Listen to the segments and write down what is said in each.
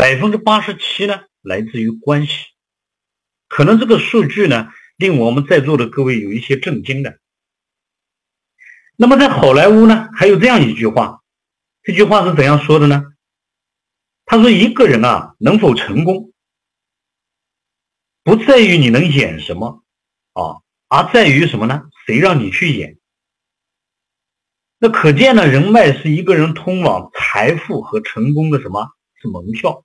百分之八十七呢来自于关系。可能这个数据呢令我们在座的各位有一些震惊的。那么在好莱坞呢还有这样一句话，这句话是怎样说的呢？他说：“一个人啊能否成功，不在于你能演什么啊，而在于什么呢？谁让你去演？那可见呢，人脉是一个人通往财富和成功的什么？是门票。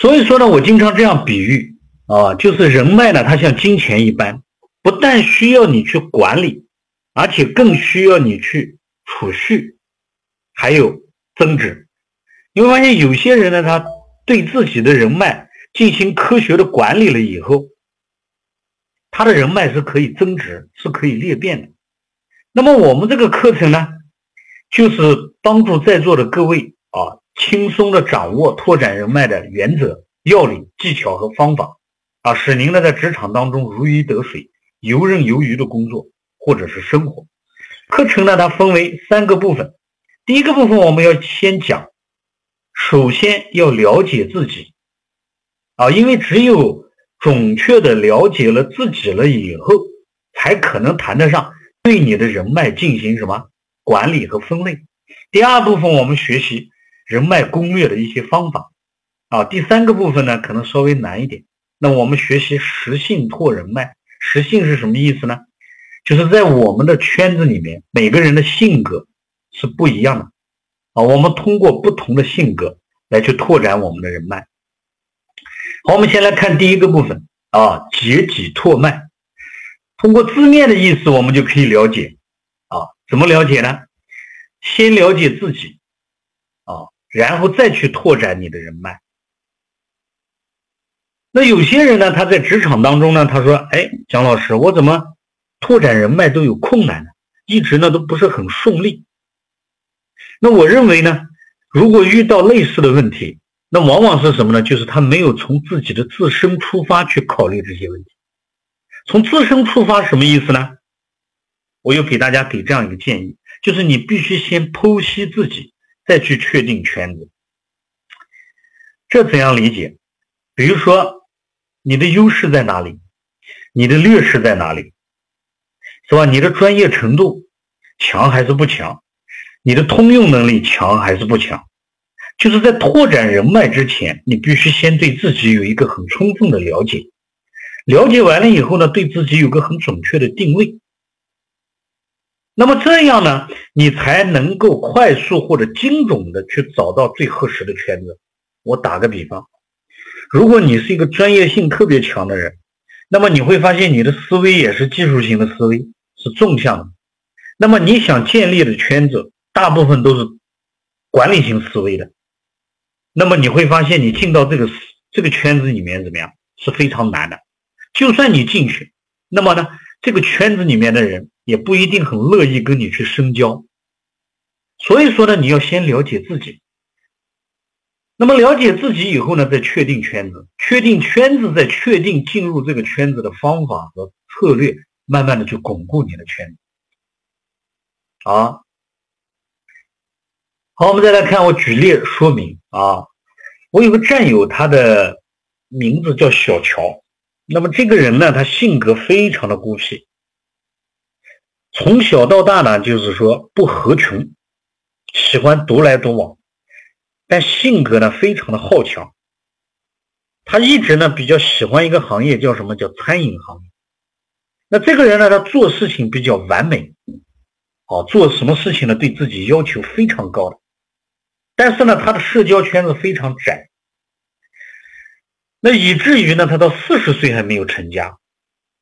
所以说呢，我经常这样比喻啊，就是人脉呢，它像金钱一般，不但需要你去管理，而且更需要你去储蓄，还有。”增值，你会发现有些人呢，他对自己的人脉进行科学的管理了以后，他的人脉是可以增值，是可以裂变的。那么我们这个课程呢，就是帮助在座的各位啊，轻松的掌握拓展人脉的原则、要领、技巧和方法啊，使您呢在职场当中如鱼得水、游刃有余的工作或者是生活。课程呢，它分为三个部分。第一个部分我们要先讲，首先要了解自己啊，因为只有准确的了解了自己了以后，才可能谈得上对你的人脉进行什么管理和分类。第二部分我们学习人脉攻略的一些方法啊，第三个部分呢可能稍微难一点，那我们学习实性拓人脉。实性是什么意思呢？就是在我们的圈子里面，每个人的性格。是不一样的啊！我们通过不同的性格来去拓展我们的人脉。好，我们先来看第一个部分啊，结己拓脉。通过字面的意思，我们就可以了解啊，怎么了解呢？先了解自己，然后再去拓展你的人脉。那有些人呢，他在职场当中呢，他说：“哎，蒋老师，我怎么拓展人脉都有困难呢？一直呢都不是很顺利。”那我认为呢，如果遇到类似的问题，那往往是什么呢？就是他没有从自己的自身出发去考虑这些问题。从自身出发什么意思呢？我又给大家给这样一个建议，就是你必须先剖析自己，再去确定圈子。这怎样理解？比如说，你的优势在哪里？你的劣势在哪里？是吧？你的专业程度强还是不强？你的通用能力强还是不强？就是在拓展人脉之前，你必须先对自己有一个很充分的了解。了解完了以后呢，对自己有个很准确的定位。那么这样呢，你才能够快速或者精准的去找到最合适的圈子。我打个比方，如果你是一个专业性特别强的人，那么你会发现你的思维也是技术型的思维，是纵向的。那么你想建立的圈子。大部分都是管理型思维的，那么你会发现，你进到这个这个圈子里面怎么样是非常难的。就算你进去，那么呢，这个圈子里面的人也不一定很乐意跟你去深交。所以说呢，你要先了解自己。那么了解自己以后呢，再确定圈子，确定圈子，再确定进入这个圈子的方法和策略，慢慢的去巩固你的圈子。啊。好，我们再来看，我举例说明啊。我有个战友，他的名字叫小乔。那么这个人呢，他性格非常的孤僻，从小到大呢，就是说不合群，喜欢独来独往，但性格呢非常的好强。他一直呢比较喜欢一个行业，叫什么叫餐饮行业。那这个人呢，他做事情比较完美，啊，做什么事情呢，对自己要求非常高的。但是呢，他的社交圈子非常窄，那以至于呢，他到四十岁还没有成家，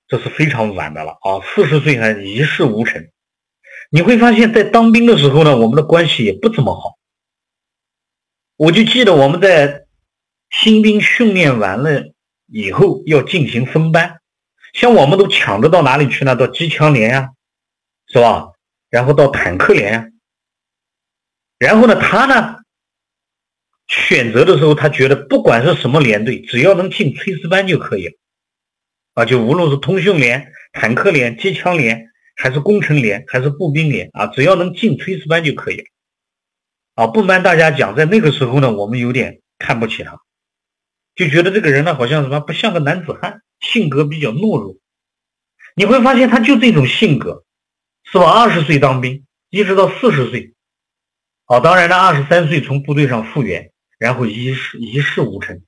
这是非常晚的了啊！四十岁还一事无成。你会发现在当兵的时候呢，我们的关系也不怎么好。我就记得我们在新兵训练完了以后要进行分班，像我们都抢着到哪里去呢？到机枪连呀，是吧？然后到坦克连呀，然后呢，他呢？选择的时候，他觉得不管是什么连队，只要能进炊事班就可以了，啊，就无论是通讯连、坦克连、机枪连，还是工程连，还是步兵连，啊，只要能进炊事班就可以了。啊，不瞒大家讲，在那个时候呢，我们有点看不起他，就觉得这个人呢，好像什么不像个男子汉，性格比较懦弱。你会发现，他就这种性格，是吧？二十岁当兵，一直到四十岁，啊，当然了，二十三岁从部队上复员，然后一事一事无成，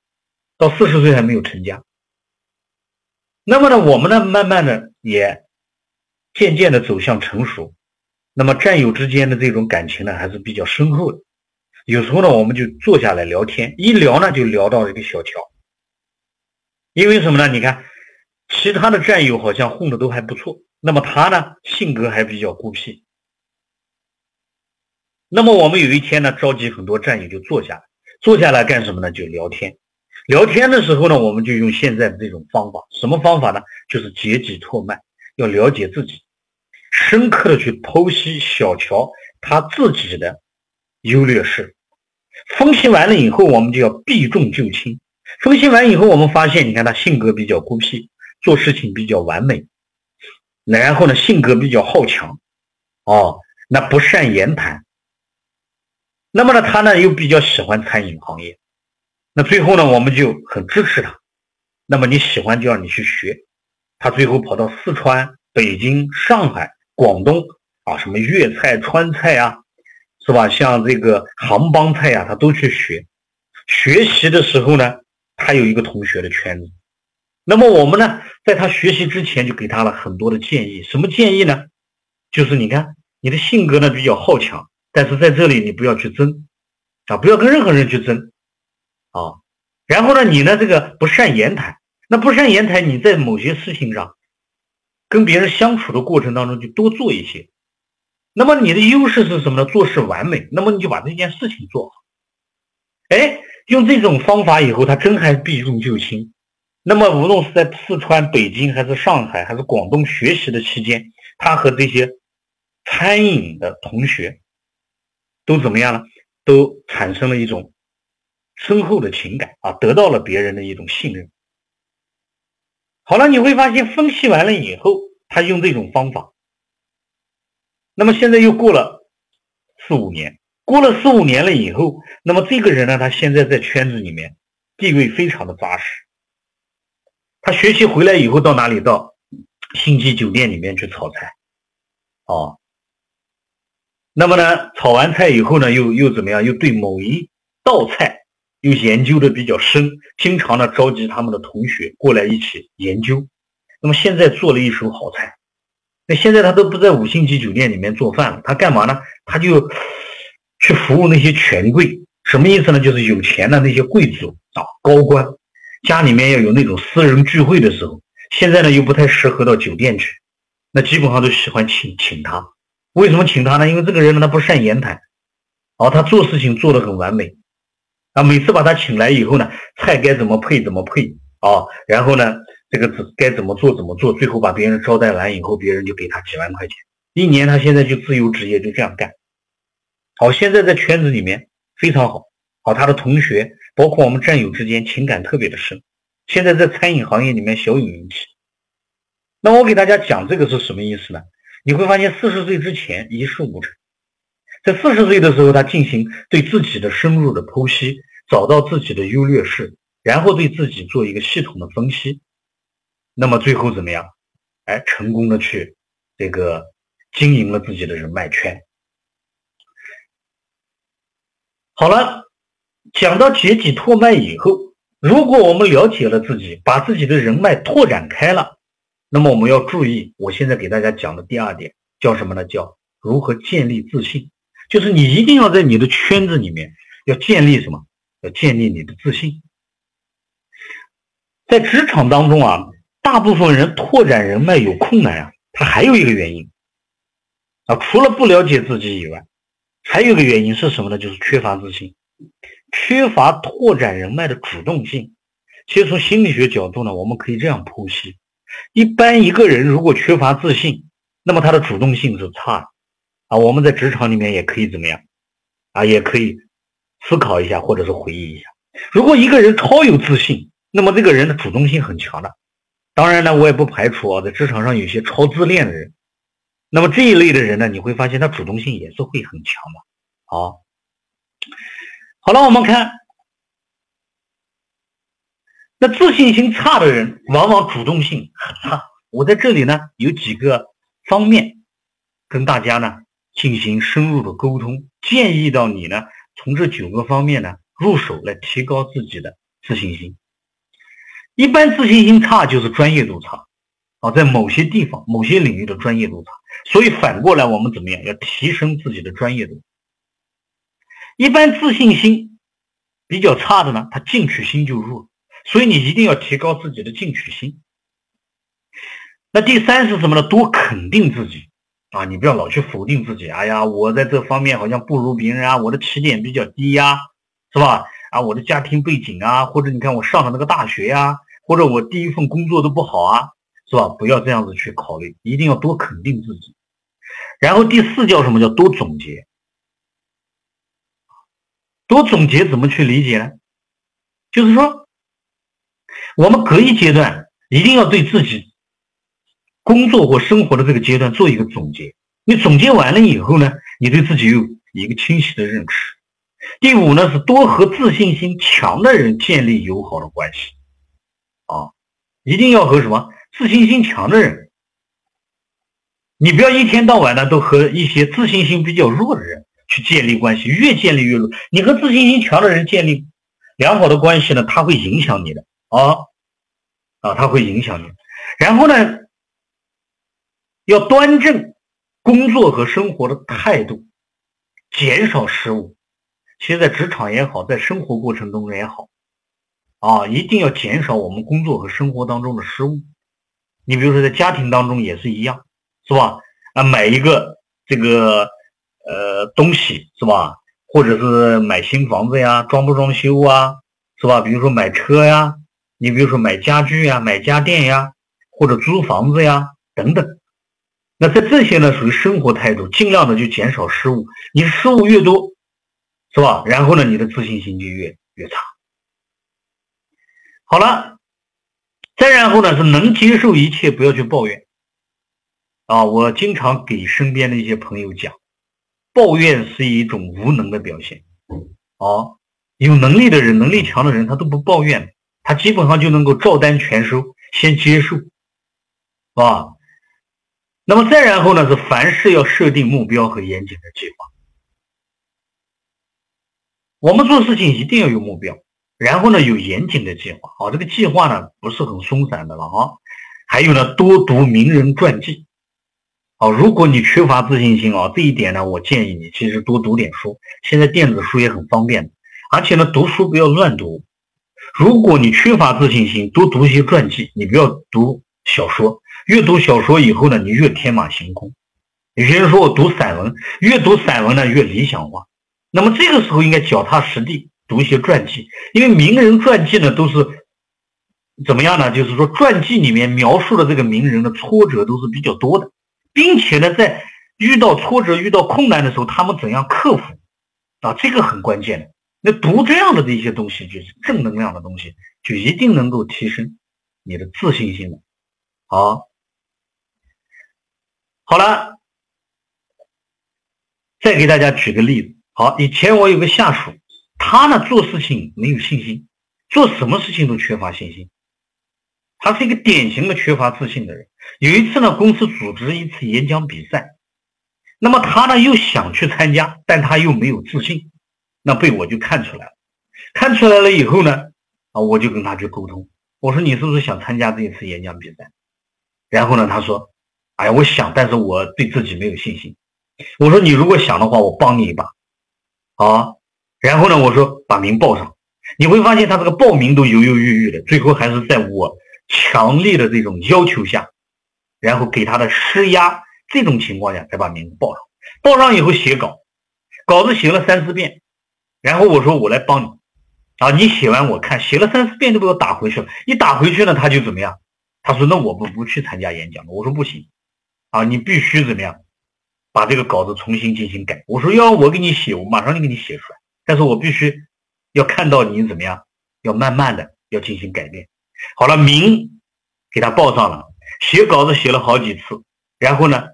到四十岁还没有成家。那么呢，我们呢，慢慢的也渐渐的走向成熟。那么战友之间的这种感情呢，还是比较深厚的。有时候呢，我们就坐下来聊天，一聊呢，就聊到一个小乔。因为什么呢？你看。其他的战友好像混的都还不错，那么他呢，性格还比较孤僻。那么我们有一天呢，召集很多战友就坐下来，坐下来干什么呢？就聊天。聊天的时候呢，我们就用现在的这种方法，什么方法呢？就是解己拓脉，要了解自己，深刻的去剖析小乔他自己的优劣势。分析完了以后，我们就要避重就轻。分析完以后，我们发现，你看他性格比较孤僻。做事情比较完美，然后呢，性格比较好强，哦，那不善言谈。那么呢，他呢又比较喜欢餐饮行业，那最后呢，我们就很支持他。那么你喜欢就让你去学，他最后跑到四川、北京、上海、广东啊，什么粤菜、川菜啊，是吧？像这个杭帮菜呀，他都去学。学习的时候呢，他有一个同学的圈子。那么我们呢，在他学习之前就给他了很多的建议。什么建议呢？就是你看你的性格呢比较好强，但是在这里你不要去争啊，不要跟任何人去争啊。然后呢，你呢这个不善言谈，那不善言谈，你在某些事情上跟别人相处的过程当中就多做一些。那么你的优势是什么呢？做事完美。那么你就把这件事情做好。哎，用这种方法以后，他真还避重就轻。那么，无论是在四川、北京，还是上海，还是广东学习的期间，他和这些餐饮的同学都怎么样了？都产生了一种深厚的情感啊，得到了别人的一种信任。好了，你会发现，分析完了以后，他用这种方法。那么现在又过了四五年，过了四五年了以后，那么这个人呢，他现在在圈子里面地位非常的扎实。他学习回来以后到哪里？到星级酒店里面去炒菜，哦。那么呢，炒完菜以后呢，又又怎么样？又对某一道菜又研究的比较深，经常呢召集他们的同学过来一起研究。那么现在做了一手好菜，那现在他都不在五星级酒店里面做饭了，他干嘛呢？他就去服务那些权贵，什么意思呢？就是有钱的那些贵族啊，高官。家里面要有那种私人聚会的时候，现在呢又不太适合到酒店去，那基本上都喜欢请请他。为什么请他呢？因为这个人呢他不善言谈，哦，他做事情做得很完美，啊，每次把他请来以后呢，菜该怎么配怎么配啊，然后呢这个该怎么做怎么做，最后把别人招待完以后，别人就给他几万块钱，一年他现在就自由职业就这样干。好，现在在圈子里面非常好，好他的同学。包括我们战友之间情感特别的深，现在在餐饮行业里面小有名气。那我给大家讲这个是什么意思呢？你会发现四十岁之前一事无成，在四十岁的时候他进行对自己的深入的剖析，找到自己的优劣势，然后对自己做一个系统的分析，那么最后怎么样？哎，成功的去这个经营了自己的人脉圈。好了。讲到解己拓脉以后，如果我们了解了自己，把自己的人脉拓展开了，那么我们要注意，我现在给大家讲的第二点叫什么呢？叫如何建立自信。就是你一定要在你的圈子里面要建立什么？要建立你的自信。在职场当中啊，大部分人拓展人脉有困难啊，他还有一个原因啊，除了不了解自己以外，还有一个原因是什么呢？就是缺乏自信。缺乏拓展人脉的主动性，其实从心理学角度呢，我们可以这样剖析：一般一个人如果缺乏自信，那么他的主动性是差的啊。我们在职场里面也可以怎么样啊？也可以思考一下，或者是回忆一下。如果一个人超有自信，那么这个人的主动性很强的。当然呢，我也不排除啊，在职场上有些超自恋的人，那么这一类的人呢，你会发现他主动性也是会很强的啊。好了，我们看，那自信心差的人，往往主动性很差。我在这里呢，有几个方面跟大家呢进行深入的沟通，建议到你呢，从这九个方面呢入手来提高自己的自信心。一般自信心差就是专业度差啊，在某些地方、某些领域的专业度差，所以反过来我们怎么样？要提升自己的专业度。一般自信心比较差的呢，他进取心就弱，所以你一定要提高自己的进取心。那第三是什么呢？多肯定自己啊！你不要老去否定自己。哎呀，我在这方面好像不如别人啊，我的起点比较低呀，是吧？啊，我的家庭背景啊，或者你看我上的那个大学呀，或者我第一份工作都不好啊，是吧？不要这样子去考虑，一定要多肯定自己。然后第四叫什么叫多总结？多总结怎么去理解呢？就是说，我们隔一阶段一定要对自己。工作或生活的这个阶段做一个总结，你总结完了以后呢，你对自己有一个清晰的认识。第五呢是多和自信心强的人建立友好的关系，啊，一定要和什么自信心强的人，你不要一天到晚的都和一些自信心比较弱的人去建立关系，越建立越弱。你和自信心强的人建立良好的关系呢，他会影响你的啊啊，它会影响你。然后呢？要端正工作和生活的态度，减少失误。其实，在职场也好，在生活过程中也好，啊，一定要减少我们工作和生活当中的失误。你比如说，在家庭当中也是一样，是吧？啊，买一个这个呃东西，是吧？或者是买新房子呀，装不装修啊，是吧？比如说买车呀，你比如说买家具呀，买家电呀，或者租房子呀，等等。那在这些呢，属于生活态度，尽量的就减少失误。你失误越多，是吧？然后呢，你的自信心就越越差。好了，再然后呢，是能接受一切，不要去抱怨。啊，我经常给身边的一些朋友讲，抱怨是一种无能的表现。啊，有能力的人，能力强的人，他都不抱怨，他基本上就能够照单全收，先接受，啊？那么再然后呢？是凡事要设定目标和严谨的计划。我们做事情一定要有目标，然后呢有严谨的计划。啊，这个计划呢不是很松散的了啊。还有呢，多读名人传记。好，如果你缺乏自信心啊，这一点呢，我建议你其实多读点书。现在电子书也很方便，而且呢，读书不要乱读。如果你缺乏自信心，多读一些传记，你不要读小说。越读小说以后呢，你越天马行空。有些人说我读散文，越读散文呢越理想化。那么这个时候应该脚踏实地读一些传记，因为名人传记呢都是怎么样呢？就是说传记里面描述的这个名人的挫折都是比较多的，并且呢在遇到挫折、遇到困难的时候，他们怎样克服啊？这个很关键的。那读这样的这些东西，就是正能量的东西，就一定能够提升你的自信心的。好。好了，再给大家举个例子。好，以前我有个下属，他呢做事情没有信心，做什么事情都缺乏信心。他是一个典型的缺乏自信的人。有一次呢，公司组织一次演讲比赛，那么他呢又想去参加，但他又没有自信，那被我就看出来了。看出来了以后呢，啊，我就跟他去沟通，我说你是不是想参加这一次演讲比赛？然后呢，他说。哎呀，我想，但是我对自己没有信心。我说你如果想的话，我帮你一把，啊。然后呢，我说把名报上，你会发现他这个报名都犹犹豫豫的，最后还是在我强烈的这种要求下，然后给他的施压这种情况下才把名报上。报上以后写稿，稿子写了三四遍，然后我说我来帮你，啊，你写完我看，写了三四遍都被我打回去了。一打回去呢，他就怎么样？他说那我不不去参加演讲了。我说不行。啊，你必须怎么样，把这个稿子重新进行改。我说要我给你写，我马上就给你写出来。但是我必须要看到你怎么样，要慢慢的要进行改变。好了，名给他报上了，写稿子写了好几次，然后呢，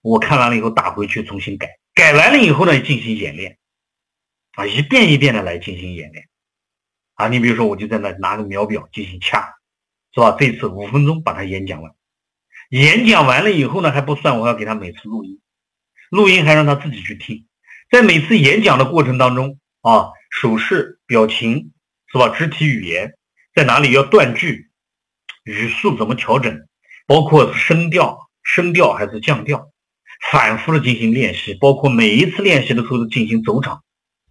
我看完了以后打回去重新改，改完了以后呢进行演练。啊，一遍一遍的来进行演练啊。你比如说，我就在那拿个秒表进行掐，是吧？这次五分钟把它演讲完，演讲完了以后呢，还不算，我要给他每次录音，录音还让他自己去听，在每次演讲的过程当中啊，手势、表情，是吧？肢体语言在哪里要断句，语速怎么调整，包括声调、声调还是降调，反复的进行练习，包括每一次练习的时候都进行走场。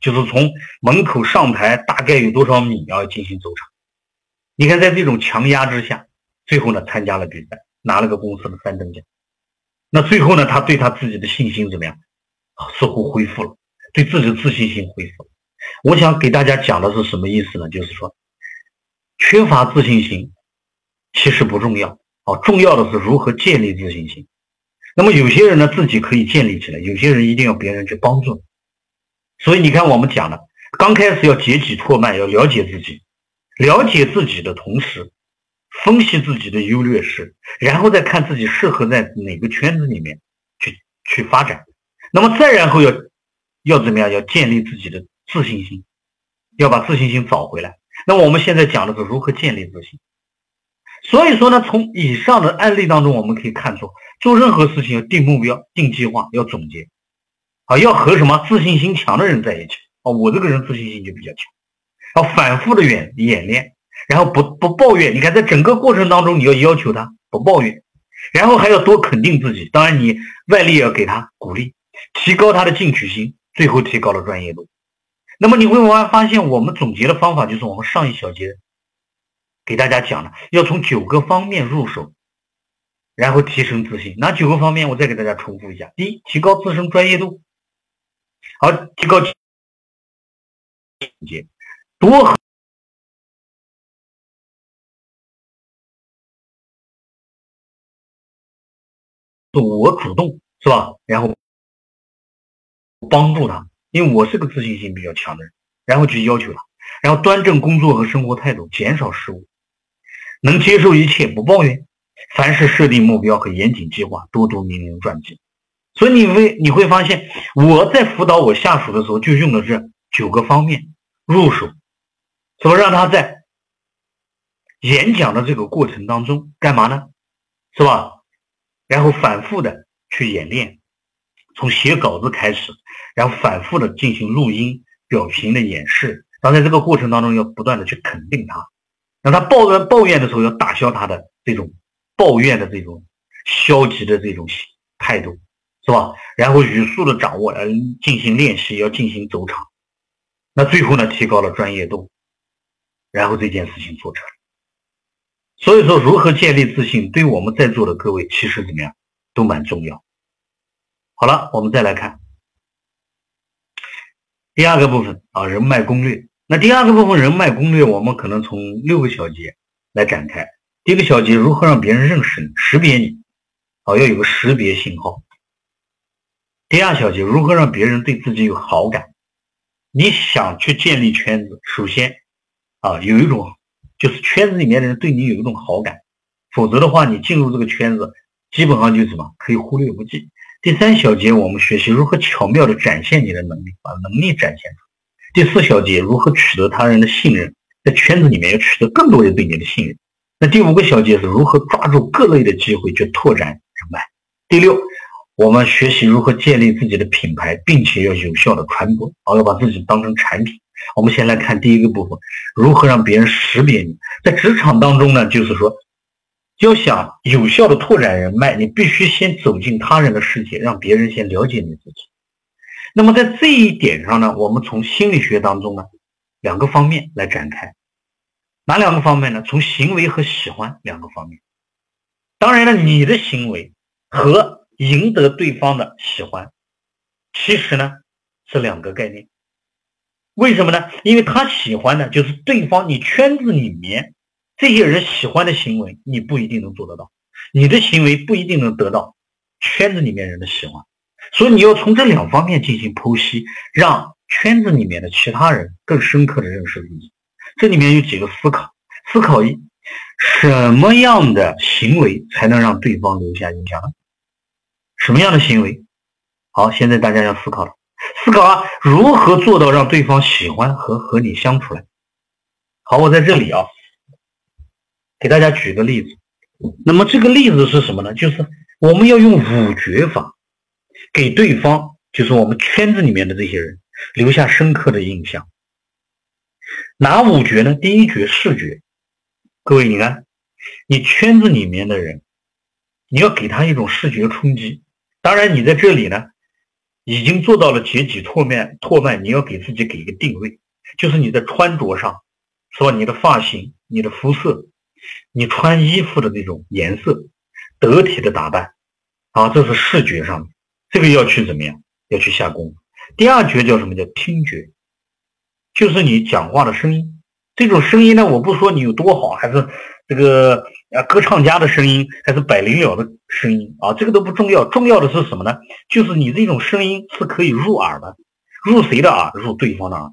就是从门口上台大概有多少米要进行走场？你看，在这种强压之下，最后呢参加了比赛，拿了个公司的三等奖。那最后呢，他对他自己的信心怎么样？似乎恢复了，对自己的自信心恢复了。我想给大家讲的是什么意思呢？就是说，缺乏自信心其实不重要啊，重要的是如何建立自信心。那么有些人呢自己可以建立起来，有些人一定要别人去帮助。所以你看，我们讲了，刚开始要解己拓脉，要了解自己，了解自己的同时，分析自己的优劣势，然后再看自己适合在哪个圈子里面去去发展。那么再然后要要怎么样？要建立自己的自信心，要把自信心找回来。那么我们现在讲的是如何建立自信。所以说呢，从以上的案例当中，我们可以看出，做任何事情要定目标、定计划、要总结。啊，要和什么自信心强的人在一起啊！我这个人自信心就比较强，要反复的演演练，然后不不抱怨。你看，在整个过程当中，你要要求他不抱怨，然后还要多肯定自己。当然，你外力也要给他鼓励，提高他的进取心，最后提高了专业度。那么你会慢慢发现，我们总结的方法就是我们上一小节给大家讲的，要从九个方面入手，然后提升自信。哪九个方面？我再给大家重复一下：第一，提高自身专业度。好，提高节多我主动是吧？然后帮助他，因为我是个自信心比较强的人，然后去要求他，然后端正工作和生活态度，减少失误，能接受一切，不抱怨，凡事设定目标和严谨计划，多读名人传记。所以你会你会发现，我在辅导我下属的时候，就用的是九个方面入手，怎么让他在演讲的这个过程当中干嘛呢？是吧？然后反复的去演练，从写稿子开始，然后反复的进行录音、表情的演示，然后在这个过程当中要不断的去肯定他，让他抱怨抱怨的时候要打消他的这种抱怨的这种消极的这种态度。是吧？然后语速的掌握，呃，进行练习，要进行走场，那最后呢，提高了专业度，然后这件事情做成。所以说，如何建立自信，对我们在座的各位其实怎么样，都蛮重要。好了，我们再来看第二个部分啊，人脉攻略。那第二个部分人脉攻略，我们可能从六个小节来展开。第一个小节，如何让别人认识你、识别你？啊，要有个识别信号。第二小节，如何让别人对自己有好感？你想去建立圈子，首先啊，有一种就是圈子里面的人对你有一种好感，否则的话，你进入这个圈子，基本上就什么可以忽略不计。第三小节，我们学习如何巧妙的展现你的能力，把能力展现出。第四小节，如何取得他人的信任，在圈子里面要取得更多人对你的信任。那第五个小节是如何抓住各类的机会去拓展人脉。第六。我们学习如何建立自己的品牌，并且要有效的传播，啊，要把自己当成产品。我们先来看第一个部分，如何让别人识别你。在职场当中呢，就是说，要想有效的拓展人脉，你必须先走进他人的世界，让别人先了解你自己。那么在这一点上呢，我们从心理学当中呢，两个方面来展开，哪两个方面呢？从行为和喜欢两个方面。当然了，你的行为和赢得对方的喜欢，其实呢是两个概念。为什么呢？因为他喜欢的就是对方，你圈子里面这些人喜欢的行为，你不一定能做得到，你的行为不一定能得到圈子里面人的喜欢。所以你要从这两方面进行剖析，让圈子里面的其他人更深刻的认识自己。这里面有几个思考：思考一，什么样的行为才能让对方留下印象呢？什么样的行为？好，现在大家要思考了。思考啊，如何做到让对方喜欢和和你相处来？好，我在这里啊，给大家举个例子。那么这个例子是什么呢？就是我们要用五觉法，给对方，就是我们圈子里面的这些人留下深刻的印象。哪五觉呢？第一觉视觉，各位你看，你圈子里面的人，你要给他一种视觉冲击。当然，你在这里呢。已经做到了解己拓面拓脉，你要给自己给一个定位，就是你在穿着上，是吧？你的发型、你的肤色、你穿衣服的那种颜色，得体的打扮，啊，这是视觉上的，这个要去怎么样？要去下功夫。第二觉叫什么叫听觉？就是你讲话的声音，这种声音呢，我不说你有多好，还是这个。啊，歌唱家的声音还是百灵鸟的声音啊，这个都不重要，重要的是什么呢？就是你这种声音是可以入耳的，入谁的耳？入对方的耳。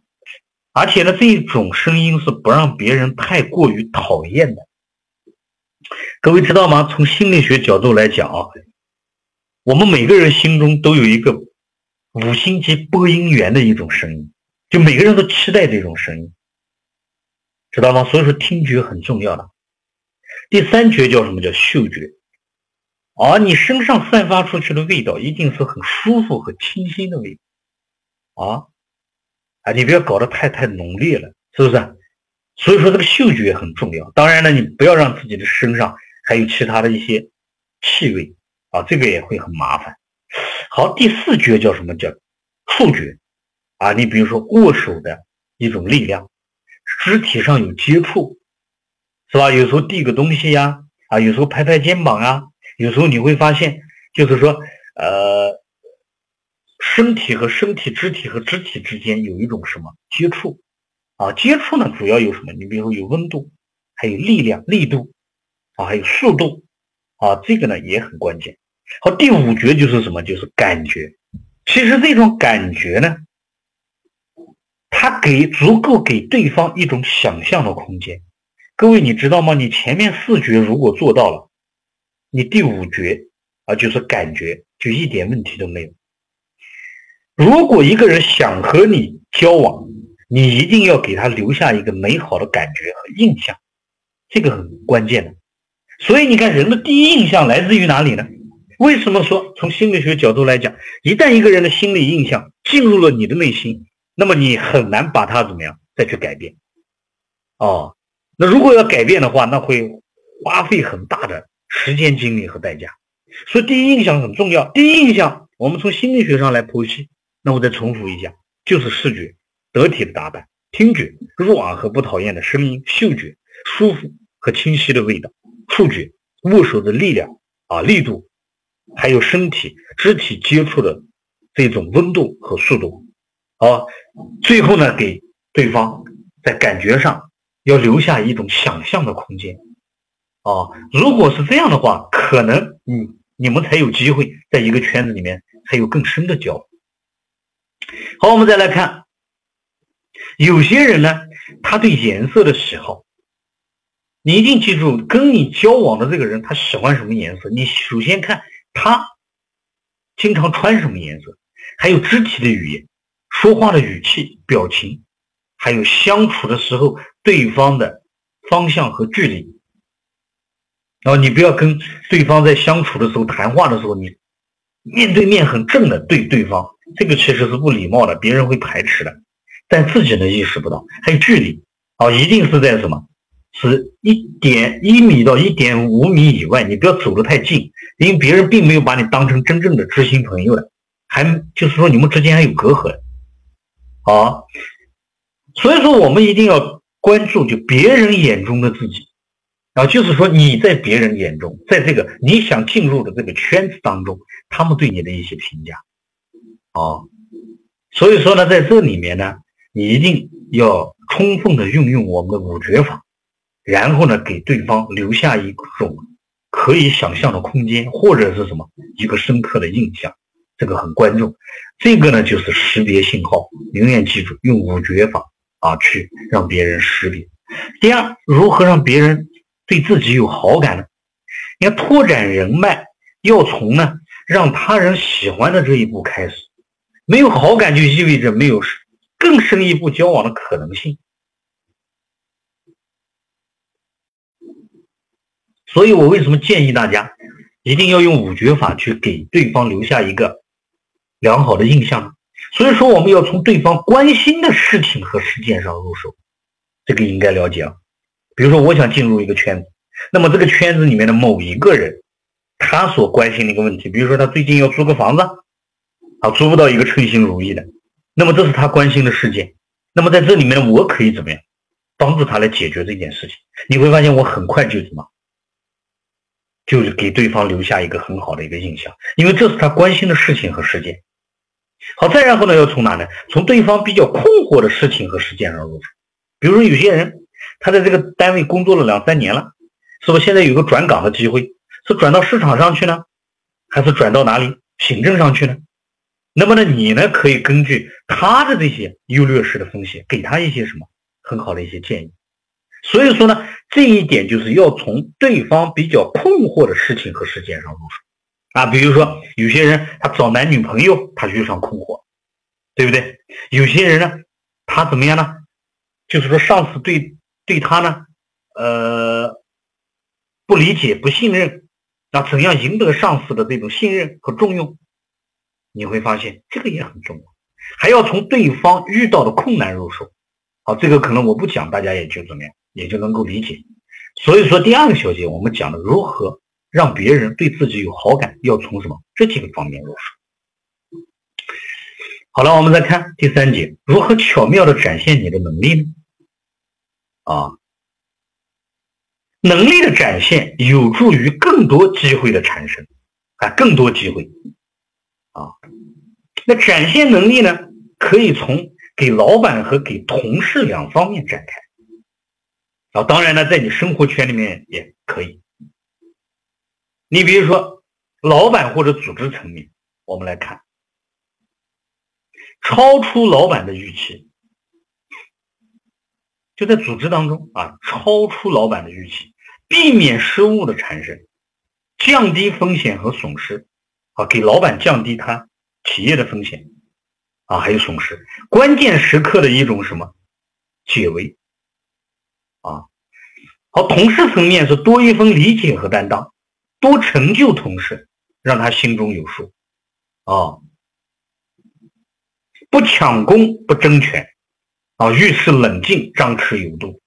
而且呢，这种声音是不让别人太过于讨厌的。各位知道吗？从心理学角度来讲啊，我们每个人心中都有一个五星级播音员的一种声音，就每个人都期待这种声音，知道吗？所以说，听觉很重要的。第三觉叫什么叫嗅觉？啊，你身上散发出去的味道一定是很舒服和清新的味道啊！啊，你不要搞得太太浓烈了，是不是？所以说这个嗅觉很重要。当然了，你不要让自己的身上还有其他的一些气味啊，这个也会很麻烦。好，第四觉叫什么叫触觉？啊，你比如说握手的一种力量，肢体上有接触。是吧？有时候递个东西呀，啊，有时候拍拍肩膀啊，有时候你会发现，就是说，呃，身体和身体、肢体和肢体之间有一种什么接触啊？接触呢，主要有什么？你比如说有温度，还有力量、力度啊，还有速度啊，这个呢也很关键。好，第五觉就是什么？就是感觉。其实这种感觉呢，它给足够给对方一种想象的空间。各位，你知道吗？你前面四觉如果做到了，你第五觉啊，就是感觉，就一点问题都没有。如果一个人想和你交往，你一定要给他留下一个美好的感觉和印象，这个很关键的。所以你看，人的第一印象来自于哪里呢？为什么说从心理学角度来讲，一旦一个人的心理印象进入了你的内心，那么你很难把他怎么样再去改变？哦。那如果要改变的话，那会花费很大的时间、精力和代价。所以第一印象很重要。第一印象，我们从心理学上来剖析。那我再重复一下，就是视觉得体的打扮，听觉入耳和不讨厌的声音，嗅觉舒服和清晰的味道，触觉握手的力量啊力度，还有身体肢体接触的这种温度和速度。好，最后呢，给对方在感觉上。要留下一种想象的空间，啊，如果是这样的话，可能你你们才有机会在一个圈子里面才有更深的交流。好，我们再来看，有些人呢，他对颜色的喜好，你一定记住，跟你交往的这个人他喜欢什么颜色，你首先看他经常穿什么颜色，还有肢体的语言、说话的语气、表情。还有相处的时候，对方的方向和距离，然后你不要跟对方在相处的时候、谈话的时候，你面对面很正的对对方，这个其实是不礼貌的，别人会排斥的，但自己呢意识不到。还有距离，啊，一定是在什么？是一点一米到一点五米以外，你不要走得太近，因为别人并没有把你当成真正的知心朋友的，还就是说你们之间还有隔阂，好。所以说，我们一定要关注就别人眼中的自己，啊，就是说你在别人眼中，在这个你想进入的这个圈子当中，他们对你的一些评价，啊，所以说呢，在这里面呢，你一定要充分的运用我们的五觉法，然后呢，给对方留下一种可以想象的空间，或者是什么一个深刻的印象，这个很关注。这个呢，就是识别信号，永远记住用五觉法。啊，去让别人识别。第二，如何让别人对自己有好感呢？你看，拓展人脉要从呢让他人喜欢的这一步开始。没有好感就意味着没有更深一步交往的可能性。所以我为什么建议大家一定要用五觉法去给对方留下一个良好的印象呢？所以说，我们要从对方关心的事情和事件上入手，这个应该了解啊。比如说，我想进入一个圈子，那么这个圈子里面的某一个人，他所关心的一个问题，比如说他最近要租个房子，啊，租不到一个称心如意的，那么这是他关心的事件。那么在这里面，我可以怎么样帮助他来解决这件事情？你会发现，我很快就什么，就是给对方留下一个很好的一个印象，因为这是他关心的事情和事件。好，再然后呢，要从哪呢？从对方比较困惑的事情和事件上入手。比如说，有些人他在这个单位工作了两三年了，是不是现在有个转岗的机会？是转到市场上去呢，还是转到哪里行政上去呢？那么呢，你呢可以根据他的这些优劣势的分析，给他一些什么很好的一些建议。所以说呢，这一点就是要从对方比较困惑的事情和事件上入手。啊，比如说有些人他找男女朋友，他遇上困惑，对不对？有些人呢，他怎么样呢？就是说上司对对他呢，呃，不理解、不信任，那怎样赢得上司的这种信任和重用？你会发现这个也很重要，还要从对方遇到的困难入手。好，这个可能我不讲，大家也就怎么样，也就能够理解。所以说第二个小节我们讲的如何。让别人对自己有好感，要从什么这几个方面入手？好了，我们再看第三节，如何巧妙的展现你的能力呢？啊，能力的展现有助于更多机会的产生，啊，更多机会。啊，那展现能力呢，可以从给老板和给同事两方面展开。啊，当然呢，在你生活圈里面也可以。你比如说，老板或者组织层面，我们来看，超出老板的预期，就在组织当中啊，超出老板的预期，避免失误的产生，降低风险和损失，啊，给老板降低他企业的风险，啊，还有损失，关键时刻的一种什么？解围，啊，好，同事层面是多一份理解和担当。多成就同事，让他心中有数，啊，不抢功，不争权，啊，遇事冷静，张弛有度。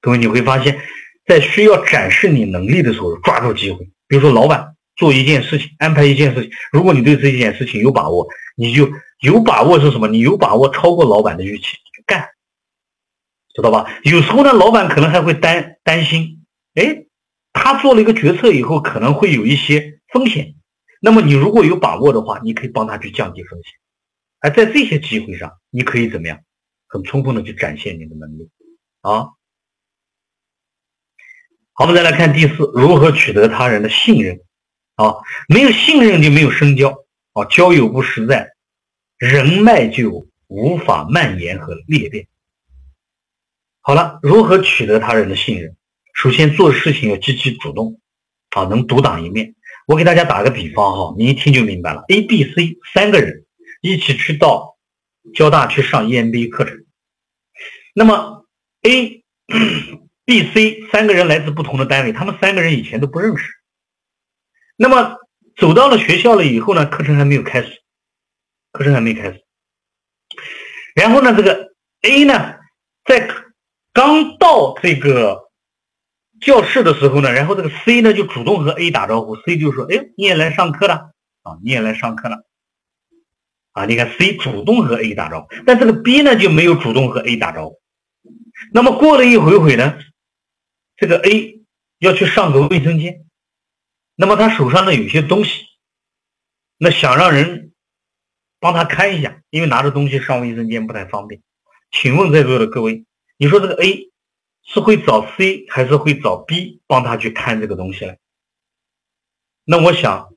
各位，你会发现，在需要展示你能力的时候，抓住机会。比如说，老板做一件事情，安排一件事情，如果你对这一件事情有把握，你就有把握是什么？你有把握超过老板的预期，干，知道吧？有时候呢，老板可能还会担担心，哎。他做了一个决策以后，可能会有一些风险。那么你如果有把握的话，你可以帮他去降低风险。而在这些机会上，你可以怎么样？很充分的去展现你的能力啊。好，我们再来看第四，如何取得他人的信任啊？没有信任就没有深交啊，交友不实在，人脉就无法蔓延和裂变。好了，如何取得他人的信任？首先做事情要积极主动，啊，能独当一面。我给大家打个比方哈，你一听就明白了。A、B、C 三个人一起去到交大去上 EMBA 课程，那么 A、B、C 三个人来自不同的单位，他们三个人以前都不认识。那么走到了学校了以后呢，课程还没有开始，课程还没开始。然后呢，这个 A 呢，在刚到这个。教室的时候呢，然后这个 C 呢就主动和 A 打招呼，C 就说：“哎，你也来上课了啊？你也来上课了啊？”你看 C 主动和 A 打招呼，但这个 B 呢就没有主动和 A 打招呼。那么过了一会会呢，这个 A 要去上个卫生间，那么他手上呢有些东西，那想让人帮他看一下，因为拿着东西上卫生间不太方便。请问在座的各位，你说这个 A？是会找 C 还是会找 B 帮他去看这个东西呢？那我想，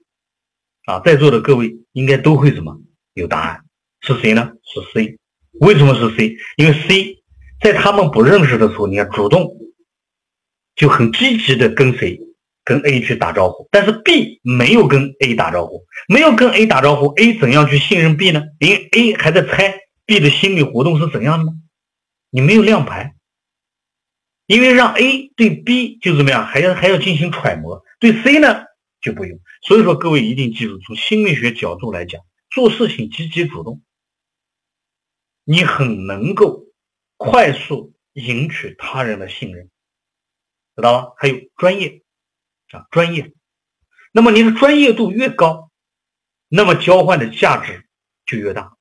啊，在座的各位应该都会什么有答案？是谁呢？是 C。为什么是 C？因为 C 在他们不认识的时候，你看主动就很积极的跟谁跟 A 去打招呼，但是 B 没有跟 A 打招呼，没有跟 A 打招呼，A 怎样去信任 B 呢？因为 A 还在猜 B 的心理活动是怎样的呢？你没有亮牌，因为让 A 对 B 就怎么样，还要还要进行揣摩，对 C 呢就不用。所以说，各位一定记住，从心理学角度来讲，做事情积极主动，你很能够快速赢取他人的信任，知道吧？还有专业。啊，专业，那么你的专业度越高，那么交换的价值就越大，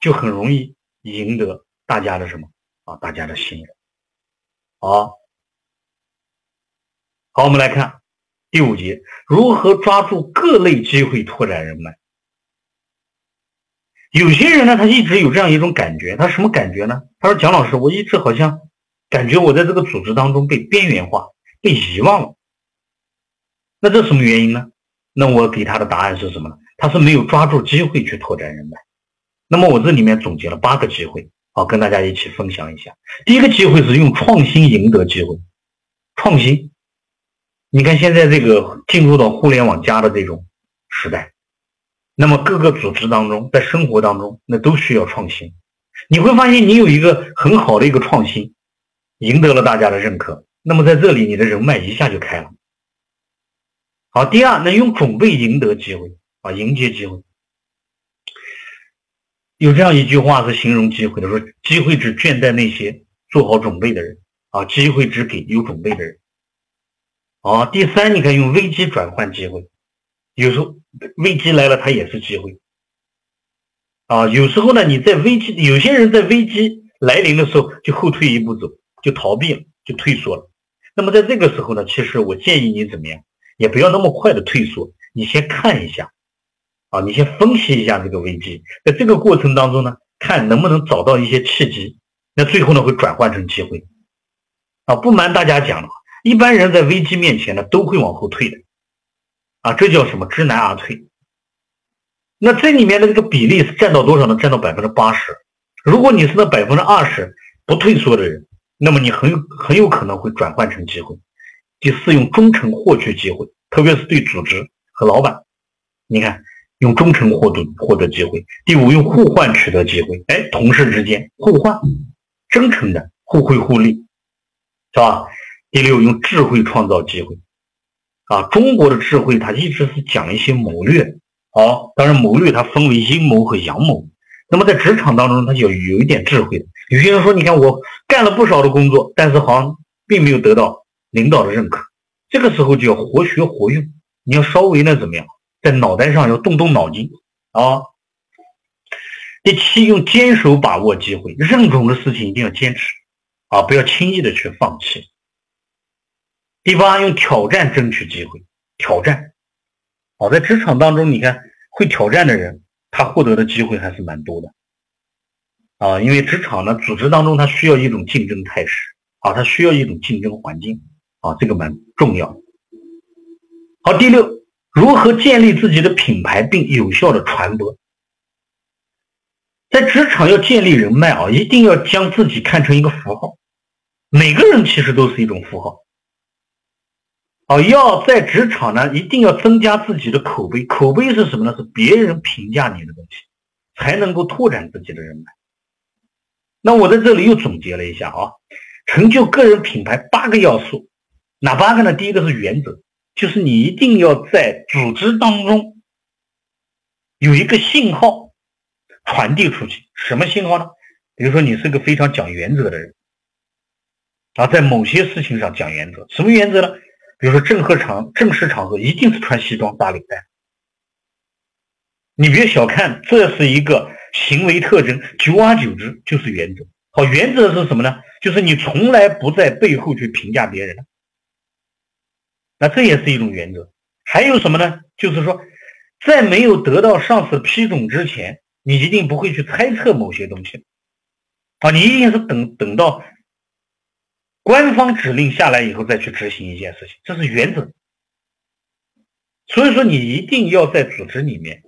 就很容易赢得大家的什么啊？大家的信任。好，好，我们来看第五节，如何抓住各类机会拓展人脉。有些人呢，他一直有这样一种感觉，他什么感觉呢？他说：“蒋老师，我一直好像感觉我在这个组织当中被边缘化，被遗忘了。”那这什么原因呢？那我给他的答案是什么呢？他是没有抓住机会去拓展人脉。那么我这里面总结了八个机会，好跟大家一起分享一下。第一个机会是用创新赢得机会。创新，你看现在这个进入到互联网加的这种时代，那么各个组织当中，在生活当中，那都需要创新。你会发现，你有一个很好的一个创新，赢得了大家的认可，那么在这里你的人脉一下就开了。好，第二，能用准备赢得机会啊，迎接机会。有这样一句话是形容机会的，说机会只眷在那些做好准备的人啊，机会只给有准备的人。啊，第三，你看用危机转换机会，有时候危机来了，它也是机会。啊，有时候呢，你在危机，有些人在危机来临的时候就后退一步走，就逃避了，就退缩了。那么在这个时候呢，其实我建议你怎么样？也不要那么快的退缩，你先看一下，啊，你先分析一下这个危机，在这个过程当中呢，看能不能找到一些契机，那最后呢会转换成机会，啊，不瞒大家讲了，一般人在危机面前呢都会往后退的，啊，这叫什么知难而退？那这里面的这个比例是占到多少呢？占到百分之八十。如果你是那百分之二十不退缩的人，那么你很有很有可能会转换成机会。第四，用忠诚获取机会，特别是对组织和老板，你看，用忠诚获得获得机会。第五，用互换取得机会，哎，同事之间互换，真诚的互惠互利，是吧？第六，用智慧创造机会，啊，中国的智慧它一直是讲一些谋略，好，当然谋略它分为阴谋和阳谋。那么在职场当中，它就有一点智慧的。有些人说，你看我干了不少的工作，但是好像并没有得到。领导的认可，这个时候就要活学活用，你要稍微呢怎么样，在脑袋上要动动脑筋啊。第七，用坚守把握机会，任重的事情一定要坚持啊，不要轻易的去放弃。第八，用挑战争取机会，挑战。啊，在职场当中，你看会挑战的人，他获得的机会还是蛮多的啊，因为职场呢，组织当中他需要一种竞争态势啊，他需要一种竞争环境。啊，这个蛮重要。好，第六，如何建立自己的品牌并有效的传播？在职场要建立人脉啊，一定要将自己看成一个符号。每个人其实都是一种符号。哦，要在职场呢，一定要增加自己的口碑。口碑是什么呢？是别人评价你的东西，才能够拓展自己的人脉。那我在这里又总结了一下啊，成就个人品牌八个要素。哪八个呢？第一个是原则，就是你一定要在组织当中有一个信号传递出去。什么信号呢？比如说你是个非常讲原则的人，啊，在某些事情上讲原则。什么原则呢？比如说正合场、正式场合一定是穿西装打领带。你别小看，这是一个行为特征，久而久之就是原则。好，原则是什么呢？就是你从来不在背后去评价别人。那这也是一种原则，还有什么呢？就是说，在没有得到上司批准之前，你一定不会去猜测某些东西，啊，你一定是等等到官方指令下来以后再去执行一件事情，这是原则。所以说，你一定要在组织里面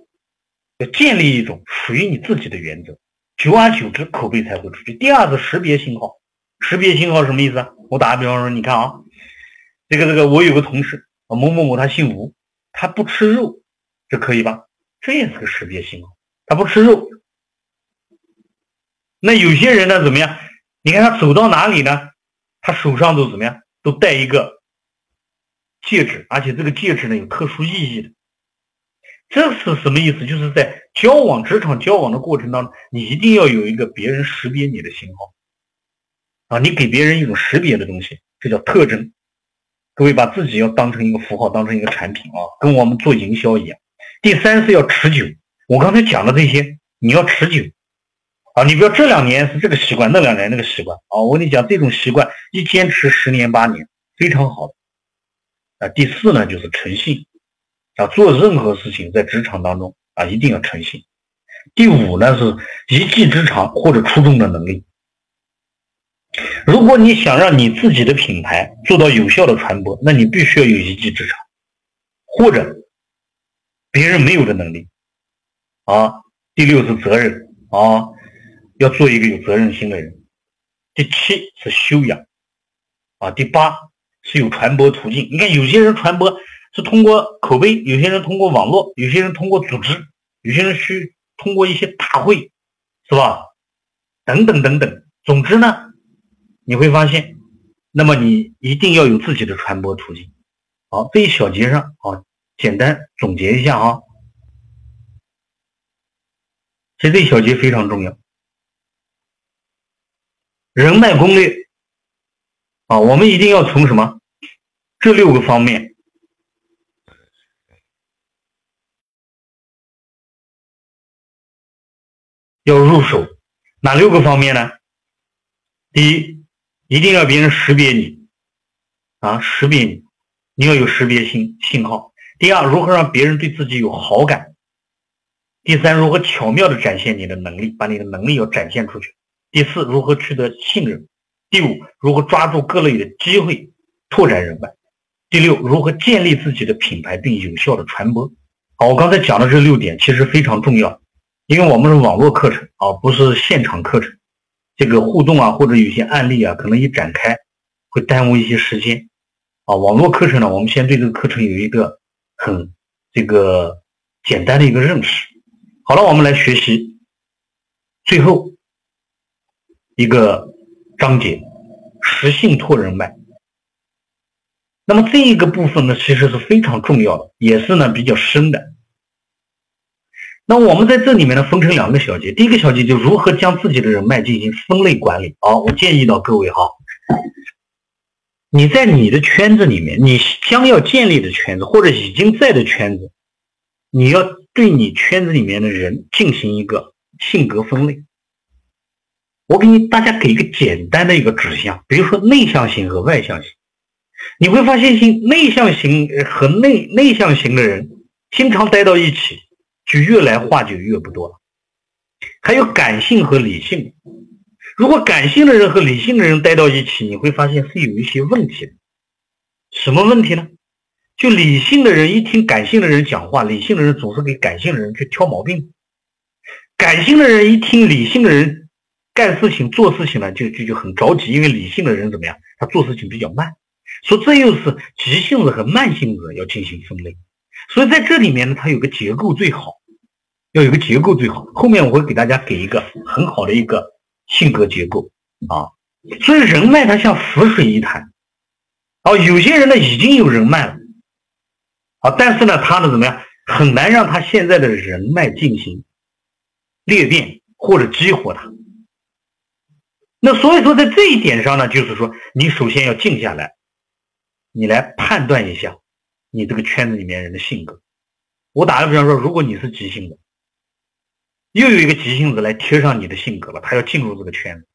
要建立一种属于你自己的原则，久而久之，口碑才会出去。第二个识别信号，识别信号什么意思？我打个比方说，你看啊。这个这个，我有个同事啊，某某某他姓吴，他不吃肉，这可以吧？这也是个识别信号，他不吃肉。那有些人呢，怎么样？你看他走到哪里呢？他手上都怎么样？都戴一个戒指，而且这个戒指呢有特殊意义的。这是什么意思？就是在交往、职场交往的过程当中，你一定要有一个别人识别你的信号啊！你给别人一种识别的东西，这叫特征。各位把自己要当成一个符号，当成一个产品啊，跟我们做营销一样。第三是要持久。我刚才讲的这些，你要持久啊！你不要这两年是这个习惯，那两年那个习惯啊！我跟你讲，这种习惯一坚持十年八年，非常好的啊。第四呢，就是诚信啊，做任何事情在职场当中啊，一定要诚信。第五呢，是一技之长或者出众的能力。如果你想让你自己的品牌做到有效的传播，那你必须要有一技之长，或者别人没有的能力啊。第六是责任啊，要做一个有责任心的人。第七是修养啊。第八是有传播途径。你看，有些人传播是通过口碑，有些人通过网络，有些人通过组织，有些人需通过一些大会，是吧？等等等等。总之呢。你会发现，那么你一定要有自己的传播途径。好，这一小节上啊，简单总结一下啊。其实这一小节非常重要，人脉攻略啊，我们一定要从什么这六个方面要入手，哪六个方面呢？第一。一定要别人识别你，啊，识别你，你要有识别性信号。第二，如何让别人对自己有好感？第三，如何巧妙的展现你的能力，把你的能力要展现出去。第四，如何取得信任？第五，如何抓住各类的机会拓展人脉？第六，如何建立自己的品牌并有效的传播？好，我刚才讲的这六点其实非常重要，因为我们是网络课程啊，不是现场课程。这个互动啊，或者有些案例啊，可能一展开会耽误一些时间啊。网络课程呢，我们先对这个课程有一个很这个简单的一个认识。好了，我们来学习最后一个章节：实信托人脉。那么这一个部分呢，其实是非常重要的，也是呢比较深的。那我们在这里面呢，分成两个小节。第一个小节就如何将自己的人脉进行分类管理。好，我建议到各位哈，你在你的圈子里面，你将要建立的圈子或者已经在的圈子，你要对你圈子里面的人进行一个性格分类。我给你大家给一个简单的一个指向，比如说内向型和外向型，你会发现，型内向型和内内向型的人经常待到一起。就越来话就越不多了，还有感性和理性。如果感性的人和理性的人待到一起，你会发现是有一些问题的。什么问题呢？就理性的人一听感性的人讲话，理性的人总是给感性的人去挑毛病；感性的人一听理性的人干事情、做事情呢，就就就很着急，因为理性的人怎么样？他做事情比较慢。说这又是急性子和慢性子要进行分类。所以在这里面呢，它有个结构最好。要有个结构最好，后面我会给大家给一个很好的一个性格结构啊。所以人脉它像浮水一潭，哦，有些人呢已经有人脉了，啊，但是呢他呢怎么样，很难让他现在的人脉进行裂变或者激活他。那所以说在这一点上呢，就是说你首先要静下来，你来判断一下你这个圈子里面人的性格。我打个比方说，如果你是急性的。又有一个急性子来贴上你的性格了，他要进入这个圈子。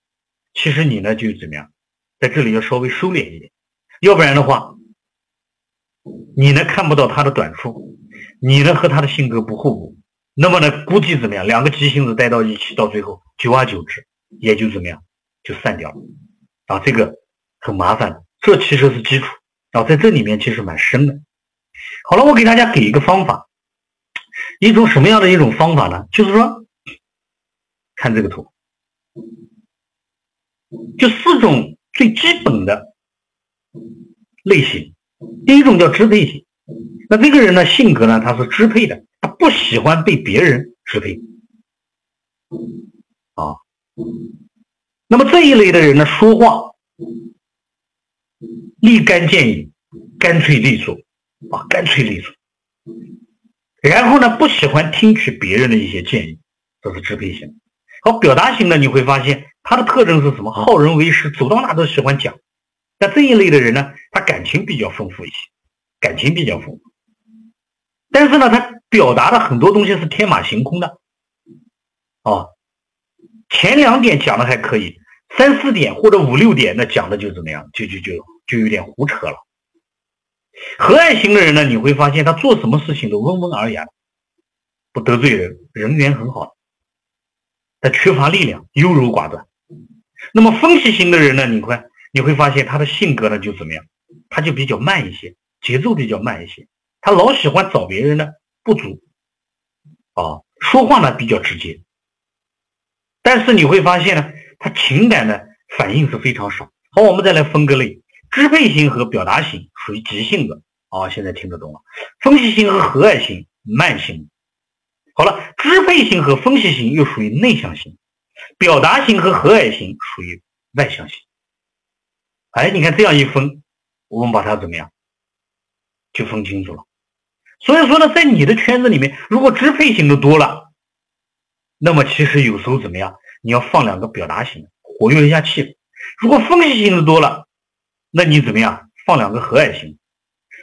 其实你呢就怎么样，在这里要稍微收敛一点，要不然的话，你呢看不到他的短处，你呢和他的性格不互补，那么呢估计怎么样，两个急性子待到一起，到最后久而久之也就怎么样就散掉了啊，这个很麻烦的。这其实是基础啊，在这里面其实蛮深的。好了，我给大家给一个方法，一种什么样的一种方法呢？就是说。看这个图，就四种最基本的类型。第一种叫支配型，那这个人呢，性格呢，他是支配的，他不喜欢被别人支配。啊，那么这一类的人呢，说话立竿见影，干脆利索，啊，干脆利索。然后呢，不喜欢听取别人的一些建议，这是支配型。好，表达型的，你会发现他的特征是什么？好人为师，走到哪都喜欢讲。那这一类的人呢，他感情比较丰富一些，感情比较丰富。但是呢，他表达的很多东西是天马行空的，啊，前两点讲的还可以，三四点或者五六点那讲的就怎么样，就就就就有点胡扯了。和蔼型的人呢，你会发现他做什么事情都温文尔雅，不得罪人，人缘很好。他缺乏力量，优柔寡断。那么分析型的人呢，你会你会发现他的性格呢就怎么样，他就比较慢一些，节奏比较慢一些。他老喜欢找别人的不足，啊，说话呢比较直接，但是你会发现呢，他情感的反应是非常少。好，我们再来分个类，支配型和表达型属于急性子，啊，现在听得懂了。分析型和和蔼型慢性。好了，支配型和分析型又属于内向型，表达型和和蔼型属于外向型。哎，你看这样一分，我们把它怎么样，就分清楚了。所以说呢，在你的圈子里面，如果支配型的多了，那么其实有时候怎么样？你要放两个表达型，活跃一下气氛。如果分析型的多了，那你怎么样？放两个和蔼型。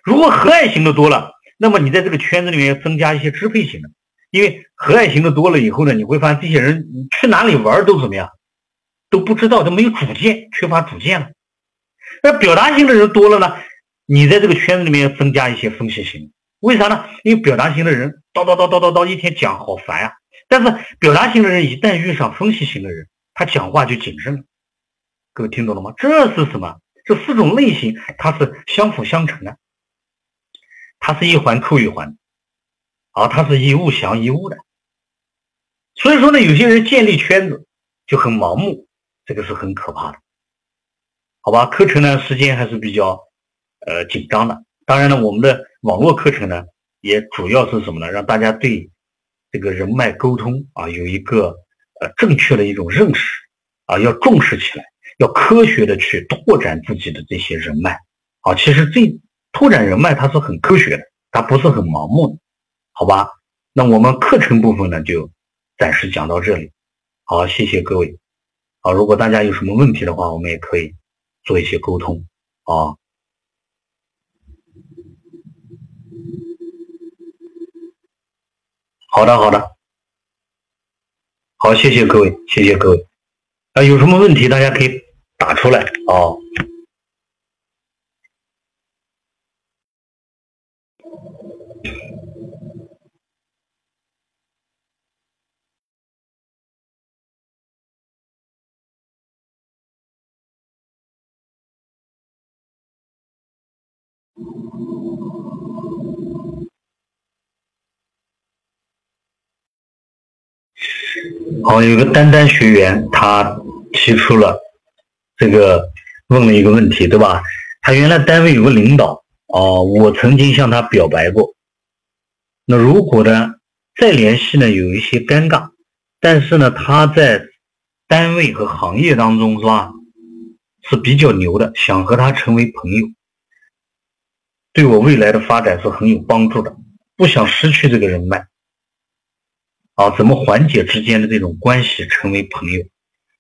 如果和蔼型的多了，那么你在这个圈子里面要增加一些支配型的，因为和蔼型的多了以后呢，你会发现这些人去哪里玩都怎么样，都不知道，都没有主见，缺乏主见了。那表达型的人多了呢，你在这个圈子里面增加一些分析型。为啥呢？因为表达型的人叨叨叨叨叨叨一天讲好烦呀。但是表达型的人一旦遇上分析型的人，他讲话就谨慎了。各位听懂了吗？这是什么？这四种类型它是相辅相成的，它是一环扣一环，啊，它是一物降一物的。所以说呢，有些人建立圈子就很盲目，这个是很可怕的。好吧，课程呢时间还是比较呃紧张的。当然了，我们的网络课程呢，也主要是什么呢？让大家对这个人脉沟通啊，有一个呃正确的一种认识啊，要重视起来，要科学的去拓展自己的这些人脉啊。其实这拓展人脉它是很科学的，它不是很盲目的，好吧？那我们课程部分呢，就暂时讲到这里。好，谢谢各位。好，如果大家有什么问题的话，我们也可以做一些沟通啊。好的，好的，好，谢谢各位，谢谢各位。啊，有什么问题大家可以打出来啊。好，有个丹丹学员，他提出了这个问了一个问题，对吧？他原来单位有个领导，哦，我曾经向他表白过。那如果呢再联系呢，有一些尴尬，但是呢他在单位和行业当中是吧是比较牛的，想和他成为朋友，对我未来的发展是很有帮助的，不想失去这个人脉。啊，怎么缓解之间的这种关系，成为朋友？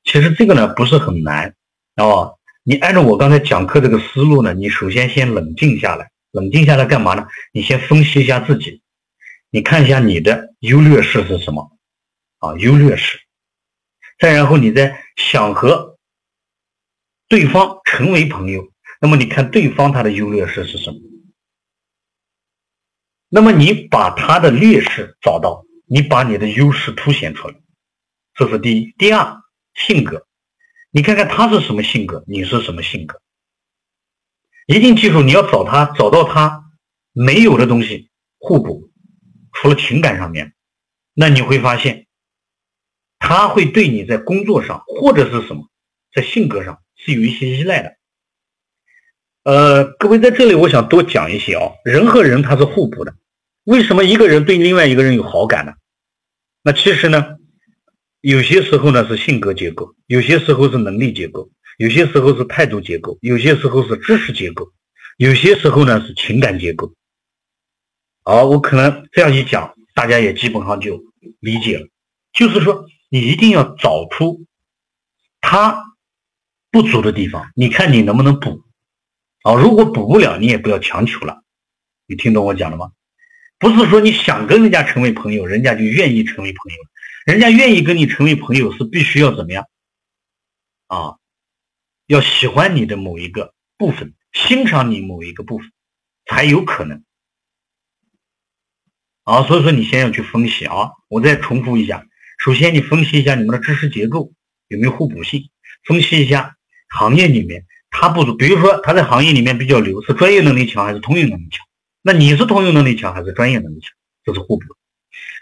其实这个呢不是很难啊。你按照我刚才讲课这个思路呢，你首先先冷静下来，冷静下来干嘛呢？你先分析一下自己，你看一下你的优劣势是什么啊？优劣势，再然后你再想和对方成为朋友，那么你看对方他的优劣势是什么？那么你把他的劣势找到。你把你的优势凸显出来，这是第一。第二，性格，你看看他是什么性格，你是什么性格。一定记住，你要找他，找到他没有的东西互补，除了情感上面，那你会发现，他会对你在工作上或者是什么，在性格上是有一些依赖的。呃，各位在这里，我想多讲一些啊。人和人他是互补的，为什么一个人对另外一个人有好感呢？那其实呢，有些时候呢是性格结构，有些时候是能力结构，有些时候是态度结构，有些时候是知识结构，有些时候呢是情感结构。好，我可能这样一讲，大家也基本上就理解了。就是说，你一定要找出他不足的地方，你看你能不能补。啊，如果补不了，你也不要强求了。你听懂我讲了吗？不是说你想跟人家成为朋友，人家就愿意成为朋友。人家愿意跟你成为朋友，是必须要怎么样？啊，要喜欢你的某一个部分，欣赏你某一个部分，才有可能。啊，所以说你先要去分析啊。我再重复一下，首先你分析一下你们的知识结构有没有互补性，分析一下行业里面。他不足，比如说他在行业里面比较牛，是专业能力强还是通用能力强？那你是通用能力强还是专业能力强？这是互补。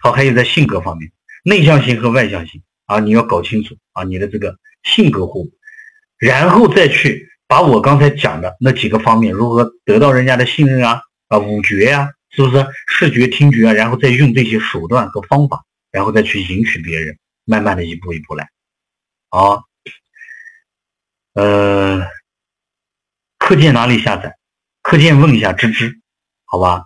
好，还有在性格方面，内向型和外向型啊，你要搞清楚啊，你的这个性格互补，然后再去把我刚才讲的那几个方面，如何得到人家的信任啊啊，五觉呀，是不是视觉、听觉啊？然后再用这些手段和方法，然后再去赢取别人，慢慢的一步一步来。啊，呃。课件哪里下载？课件问一下芝芝，好吧？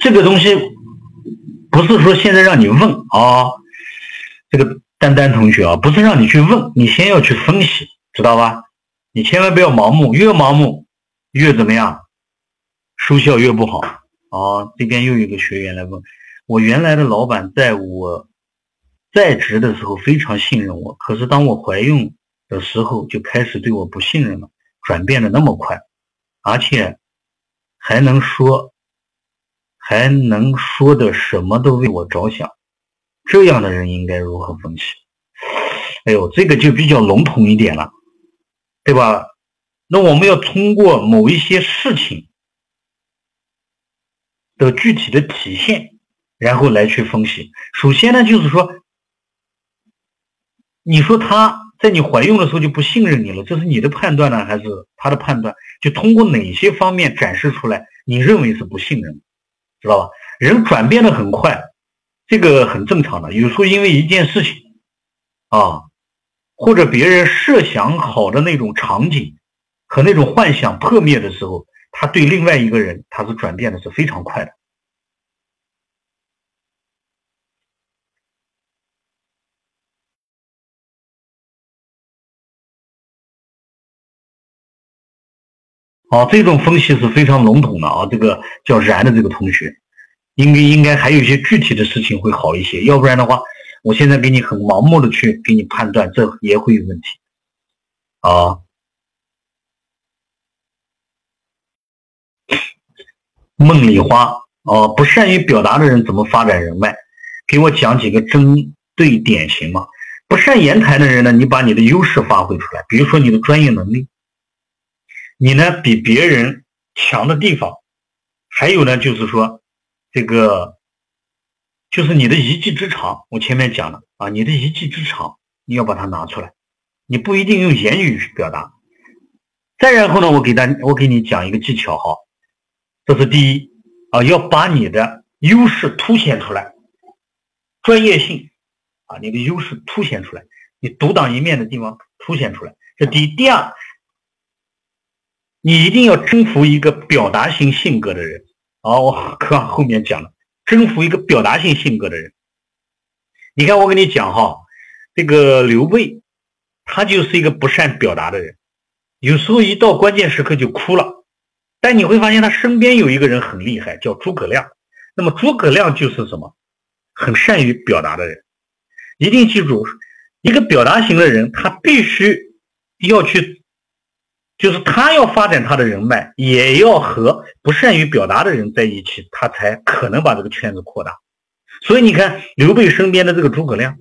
这个东西不是说现在让你问啊，这个丹丹同学啊，不是让你去问，你先要去分析，知道吧？你千万不要盲目，越盲目越怎么样？收效越不好啊！这边又有一个学员来问我，原来的老板在我在职的时候非常信任我，可是当我怀孕的时候就开始对我不信任了，转变的那么快，而且还能说还能说的什么都为我着想，这样的人应该如何分析？哎呦，这个就比较笼统一点了，对吧？那我们要通过某一些事情。的具体的体现，然后来去分析。首先呢，就是说，你说他在你怀孕的时候就不信任你了，这是你的判断呢，还是他的判断？就通过哪些方面展示出来，你认为是不信任，知道吧？人转变的很快，这个很正常的。有时候因为一件事情啊，或者别人设想好的那种场景和那种幻想破灭的时候。他对另外一个人，他是转变的是非常快的。好，这种分析是非常笼统的啊。这个叫然的这个同学，应该应该还有一些具体的事情会好一些。要不然的话，我现在给你很盲目的去给你判断，这也会有问题啊。梦里花哦，不善于表达的人怎么发展人脉？给我讲几个针对典型嘛。不善言谈的人呢，你把你的优势发挥出来，比如说你的专业能力，你呢比别人强的地方，还有呢就是说这个就是你的一技之长。我前面讲了啊，你的一技之长你要把它拿出来，你不一定用言语去表达。再然后呢，我给大我给你讲一个技巧哈。这是第一啊，要把你的优势凸显出来，专业性啊，你的优势凸显出来，你独当一面的地方凸显出来。这第一，第二，你一定要征服一个表达型性格的人。好，我课后面讲了，征服一个表达性性格的人。你看，我跟你讲哈，这个刘备，他就是一个不善表达的人，有时候一到关键时刻就哭了。但你会发现他身边有一个人很厉害，叫诸葛亮。那么诸葛亮就是什么？很善于表达的人。一定记住，一个表达型的人，他必须要去，就是他要发展他的人脉，也要和不善于表达的人在一起，他才可能把这个圈子扩大。所以你看刘备身边的这个诸葛亮，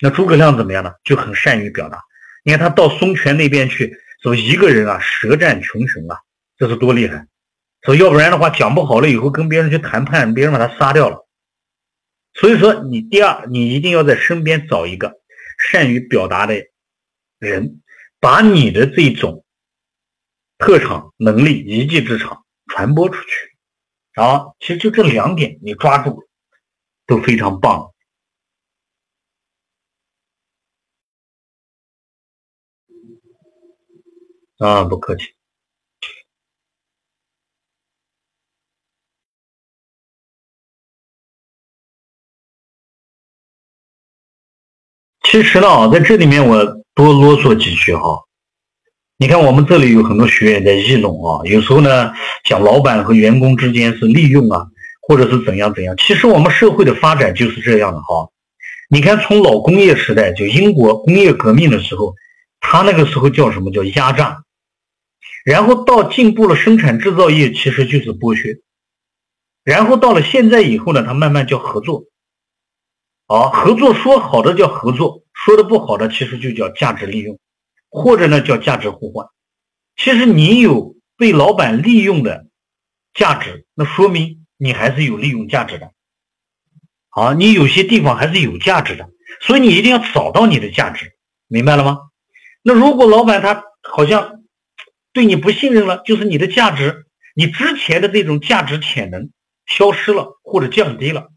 那诸葛亮怎么样呢？就很善于表达。你看他到孙权那边去，说一个人啊，舌战群雄啊。这是多厉害说要不然的话讲不好了以后跟别人去谈判，别人把他杀掉了。所以说你第二，你一定要在身边找一个善于表达的人，把你的这种特长、能力、一技之长传播出去。啊，其实就这两点你抓住都非常棒。啊，不客气。其实呢，在这里面我多啰嗦几句哈。你看，我们这里有很多学员在议论啊，有时候呢讲老板和员工之间是利用啊，或者是怎样怎样。其实我们社会的发展就是这样的哈。你看，从老工业时代，就英国工业革命的时候，他那个时候叫什么叫压榨。然后到进步了生产制造业，其实就是剥削。然后到了现在以后呢，他慢慢叫合作。啊，合作说好的叫合作，说的不好的其实就叫价值利用，或者呢叫价值互换。其实你有被老板利用的价值，那说明你还是有利用价值的。啊，你有些地方还是有价值的，所以你一定要找到你的价值，明白了吗？那如果老板他好像。对你不信任了，就是你的价值，你之前的这种价值潜能消失了或者降低了，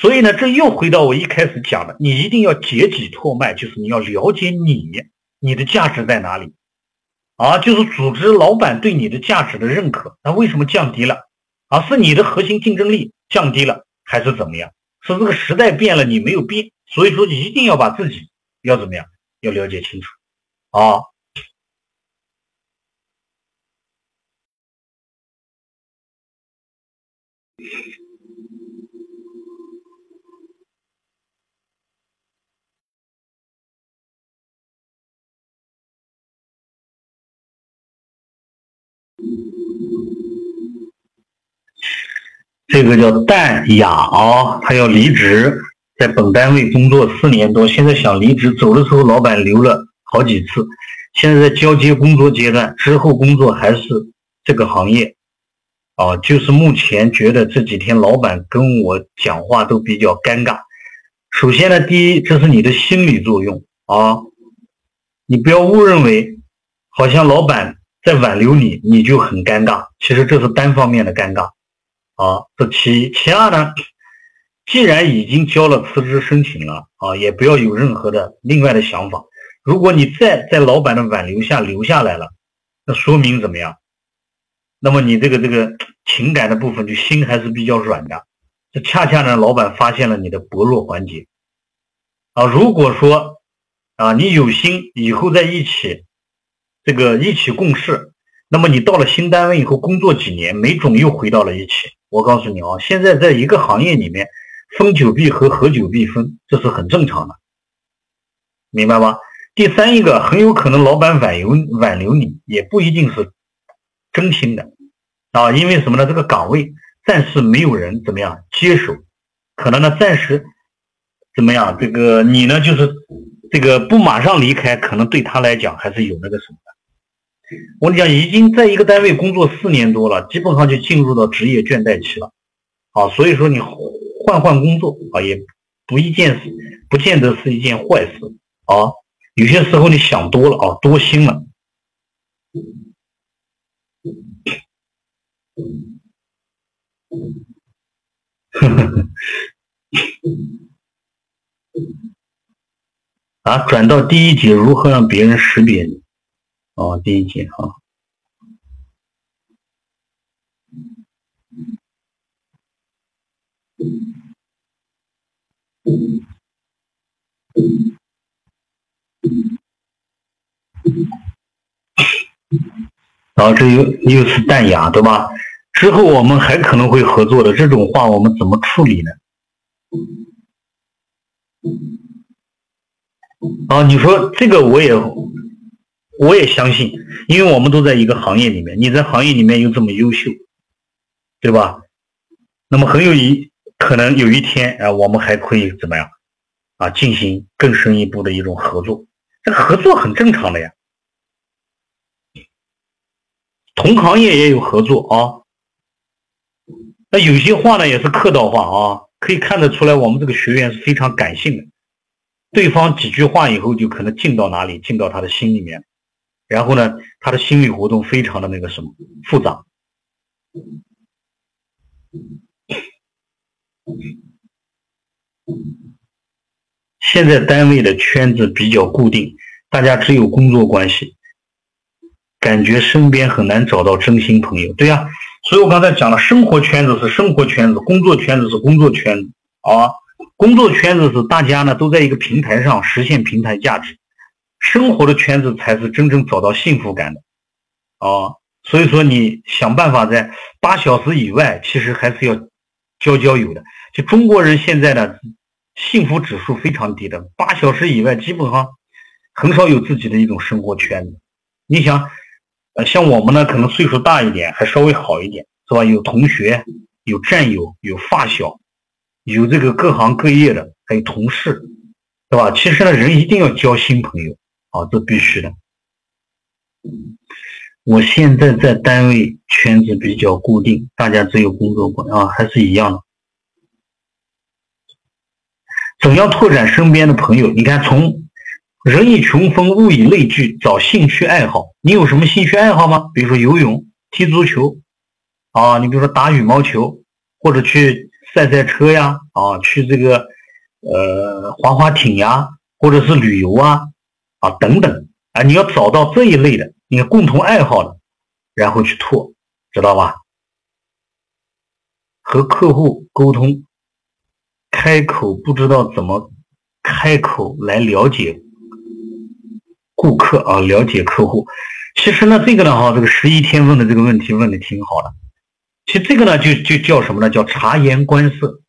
所以呢，这又回到我一开始讲的，你一定要解己拓脉，就是你要了解你，你的价值在哪里，啊，就是组织老板对你的价值的认可，那为什么降低了？啊，是你的核心竞争力降低了，还是怎么样？是这个时代变了，你没有变，所以说一定要把自己要怎么样，要了解清楚，啊。这个叫淡雅啊，他要离职，在本单位工作四年多，现在想离职，走的时候老板留了好几次，现在在交接工作阶段，之后工作还是这个行业。啊，就是目前觉得这几天老板跟我讲话都比较尴尬。首先呢，第一，这是你的心理作用啊，你不要误认为好像老板在挽留你，你就很尴尬。其实这是单方面的尴尬啊。这其一，其二呢，既然已经交了辞职申请了啊，也不要有任何的另外的想法。如果你再在老板的挽留下留下来了，那说明怎么样？那么你这个这个情感的部分，就心还是比较软的。这恰恰呢，老板发现了你的薄弱环节啊。如果说啊，你有心以后在一起，这个一起共事，那么你到了新单位以后工作几年，没准又回到了一起。我告诉你啊，现在在一个行业里面，分久必合，合久必分，这是很正常的，明白吗？第三一个，很有可能老板挽留挽留你，也不一定是。真心的啊，因为什么呢？这个岗位暂时没有人怎么样接手，可能呢暂时怎么样？这个你呢就是这个不马上离开，可能对他来讲还是有那个什么。我跟你讲，已经在一个单位工作四年多了，基本上就进入到职业倦怠期了啊。所以说你换换工作啊，也不一件事，不见得是一件坏事啊。有些时候你想多了啊，多心了。啊，转到第一节，如何让别人识别你？哦，第一节哈。然后这又又是淡雅，对吧？之后我们还可能会合作的这种话，我们怎么处理呢？啊，你说这个我也我也相信，因为我们都在一个行业里面，你在行业里面又这么优秀，对吧？那么很有一可能有一天啊，我们还可以怎么样啊，进行更深一步的一种合作，这个合作很正常的呀。同行业也有合作啊，那有些话呢也是客套话啊，可以看得出来我们这个学员是非常感性的。对方几句话以后就可能进到哪里，进到他的心里面，然后呢，他的心理活动非常的那个什么复杂。现在单位的圈子比较固定，大家只有工作关系，感觉身边很难找到真心朋友。对呀，所以我刚才讲了，生活圈子是生活圈子，工作圈子是工作圈子啊。工作圈子是大家呢都在一个平台上实现平台价值，生活的圈子才是真正找到幸福感的啊。所以说，你想办法在八小时以外，其实还是要交交友的。就中国人现在呢。幸福指数非常低的，八小时以外基本上很少有自己的一种生活圈子。你想，呃，像我们呢，可能岁数大一点，还稍微好一点，是吧？有同学，有战友，有发小，有这个各行各业的，还有同事，对吧？其实呢，人一定要交新朋友啊，这必须的。我现在在单位圈子比较固定，大家只有工作关啊，还是一样的。怎样拓展身边的朋友？你看，从人以群分，物以类聚，找兴趣爱好。你有什么兴趣爱好吗？比如说游泳、踢足球，啊，你比如说打羽毛球，或者去赛赛车呀，啊，去这个呃滑滑艇呀，或者是旅游啊，啊等等啊，你要找到这一类的，你共同爱好的，然后去拓，知道吧？和客户沟通。开口不知道怎么开口来了解顾客啊，了解客户。其实呢，这个呢哈，这个十一天问的这个问题问的挺好的。其实这个呢，就就叫什么呢？叫察言观色。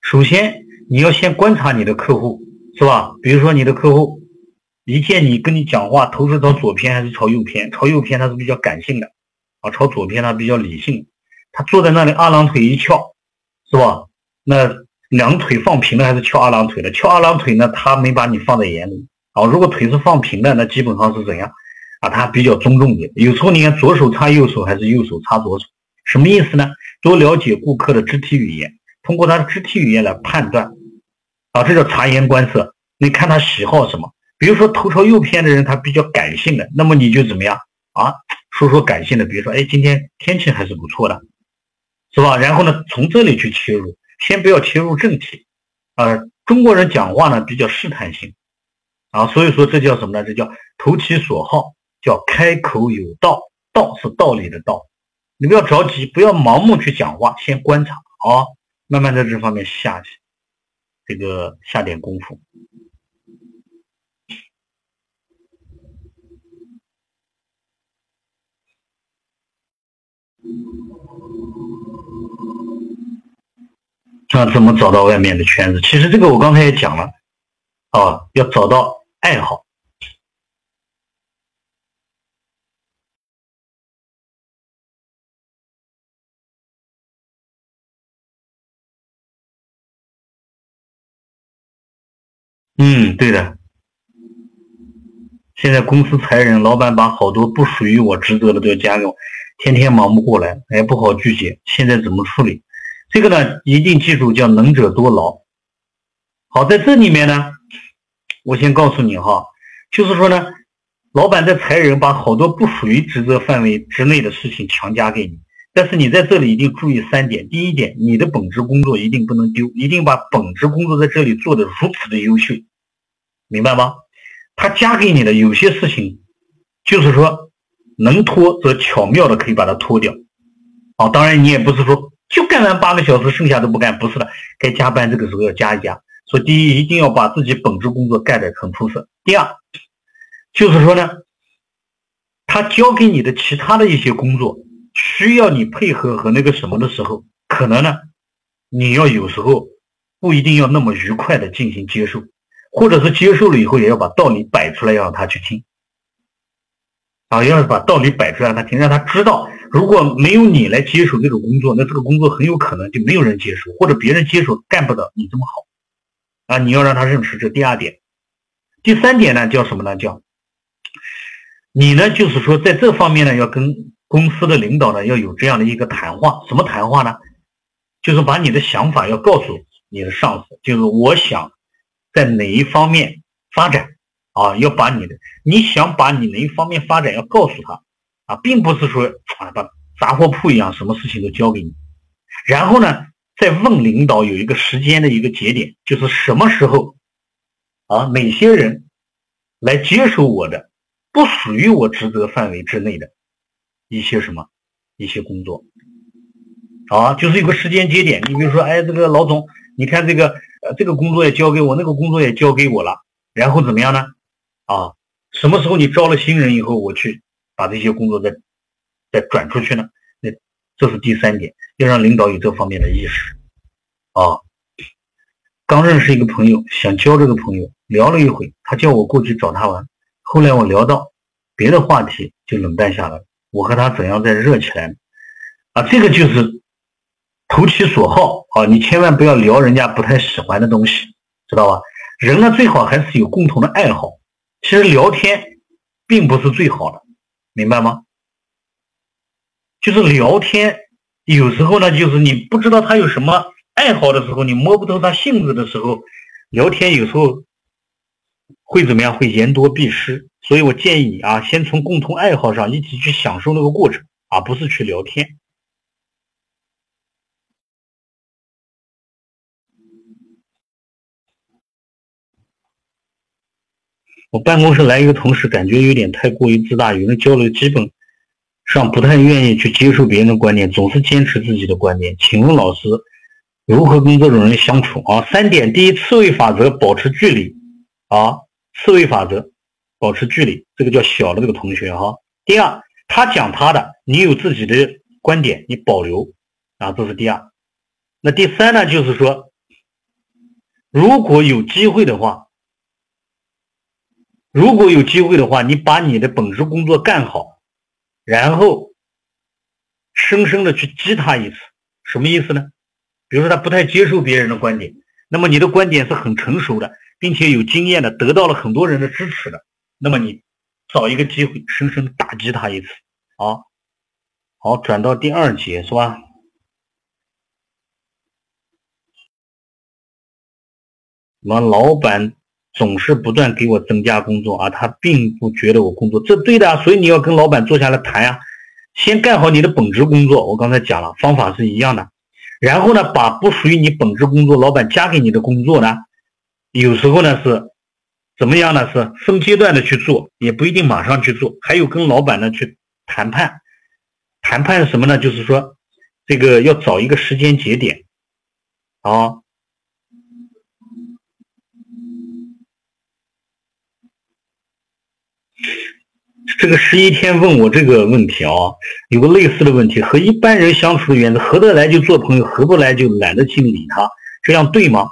首先你要先观察你的客户，是吧？比如说你的客户一见你跟你讲话，头是朝左偏还是朝右偏？朝右偏他是比较感性的啊，朝左偏他比较理性。他坐在那里二郎腿一翘，是吧？那。两腿放平了还是翘二郎腿的？翘二郎腿呢，他没把你放在眼里啊。如果腿是放平的，那基本上是怎样啊？他比较尊重你。有时候你看左手插右手还是右手插左手，什么意思呢？多了解顾客的肢体语言，通过他的肢体语言来判断啊，这叫察言观色。你看他喜好什么？比如说头朝右偏的人，他比较感性的，那么你就怎么样啊？说说感性的，比如说，哎，今天天气还是不错的，是吧？然后呢，从这里去切入。先不要切入正题，啊，中国人讲话呢比较试探性，啊，所以说这叫什么呢？这叫投其所好，叫开口有道，道是道理的道。你不要着急，不要盲目去讲话，先观察啊，慢慢在这方面下去，这个下点功夫。那怎么找到外面的圈子？其实这个我刚才也讲了，啊，要找到爱好。嗯，对的。现在公司裁人，老板把好多不属于我职责的都加给我，天天忙不过来，也不好拒绝。现在怎么处理？这个呢，一定记住，叫能者多劳。好，在这里面呢，我先告诉你哈，就是说呢，老板在裁人，把好多不属于职责范围之内的事情强加给你。但是你在这里一定注意三点：第一点，你的本职工作一定不能丢，一定把本职工作在这里做得如此的优秀，明白吗？他加给你的有些事情，就是说能拖则巧妙的可以把它拖掉。啊，当然你也不是说。就干完八个小时，剩下都不干，不是的，该加班这个时候要加一加。说第一，一定要把自己本职工作干得很出色；第二，就是说呢，他交给你的其他的一些工作，需要你配合和那个什么的时候，可能呢，你要有时候不一定要那么愉快的进行接受，或者是接受了以后，也要把道理摆出来，让他去听。啊，要是把道理摆出来，让他听，让他知道。如果没有你来接手这种工作，那这个工作很有可能就没有人接手，或者别人接手干不到你这么好啊！你要让他认识这第二点，第三点呢叫什么呢？叫你呢，就是说在这方面呢，要跟公司的领导呢要有这样的一个谈话。什么谈话呢？就是把你的想法要告诉你的上司，就是我想在哪一方面发展啊，要把你的你想把你哪一方面发展要告诉他啊，并不是说啊把杂货铺一样什么事情都交给你，然后呢再问领导有一个时间的一个节点，就是什么时候啊哪些人来接手我的不属于我职责范围之内的一些什么一些工作。啊，就是有个时间节点，你比如说，哎，这个老总，你看这个，这个工作也交给我，那个工作也交给我了，然后怎么样呢？啊，什么时候你招了新人以后，我去把这些工作再再转出去呢？那这是第三点，要让领导有这方面的意识。啊，刚认识一个朋友，想交这个朋友，聊了一会，他叫我过去找他玩，后来我聊到别的话题，就冷淡下来。我和他怎样再热起来？啊，这个就是。投其所好啊！你千万不要聊人家不太喜欢的东西，知道吧？人呢，最好还是有共同的爱好。其实聊天并不是最好的，明白吗？就是聊天有时候呢，就是你不知道他有什么爱好的时候，你摸不透他性子的时候，聊天有时候会怎么样？会言多必失。所以我建议你啊，先从共同爱好上一起去享受那个过程，而不是去聊天。我办公室来一个同事，感觉有点太过于自大，与人交流基本上不太愿意去接受别人的观点，总是坚持自己的观点。请问老师，如何跟这种人相处啊？三点：第一，刺猬法则，保持距离啊，刺猬法则，保持距离，这个叫小的这个同学哈。第二，他讲他的，你有自己的观点，你保留啊，这是第二。那第三呢，就是说，如果有机会的话。如果有机会的话，你把你的本职工作干好，然后深深的去激他一次，什么意思呢？比如说他不太接受别人的观点，那么你的观点是很成熟的，并且有经验的，得到了很多人的支持的，那么你找一个机会深深的打击他一次。好，好，转到第二节是吧？什么老板？总是不断给我增加工作啊，他并不觉得我工作这对的，所以你要跟老板坐下来谈呀，先干好你的本职工作。我刚才讲了，方法是一样的。然后呢，把不属于你本职工作，老板加给你的工作呢，有时候呢是怎么样呢？是分阶段的去做，也不一定马上去做。还有跟老板呢去谈判，谈判什么呢？就是说这个要找一个时间节点啊。这个十一天问我这个问题啊，有个类似的问题，和一般人相处的原则，合得来就做朋友，合不来就懒得去理他，这样对吗？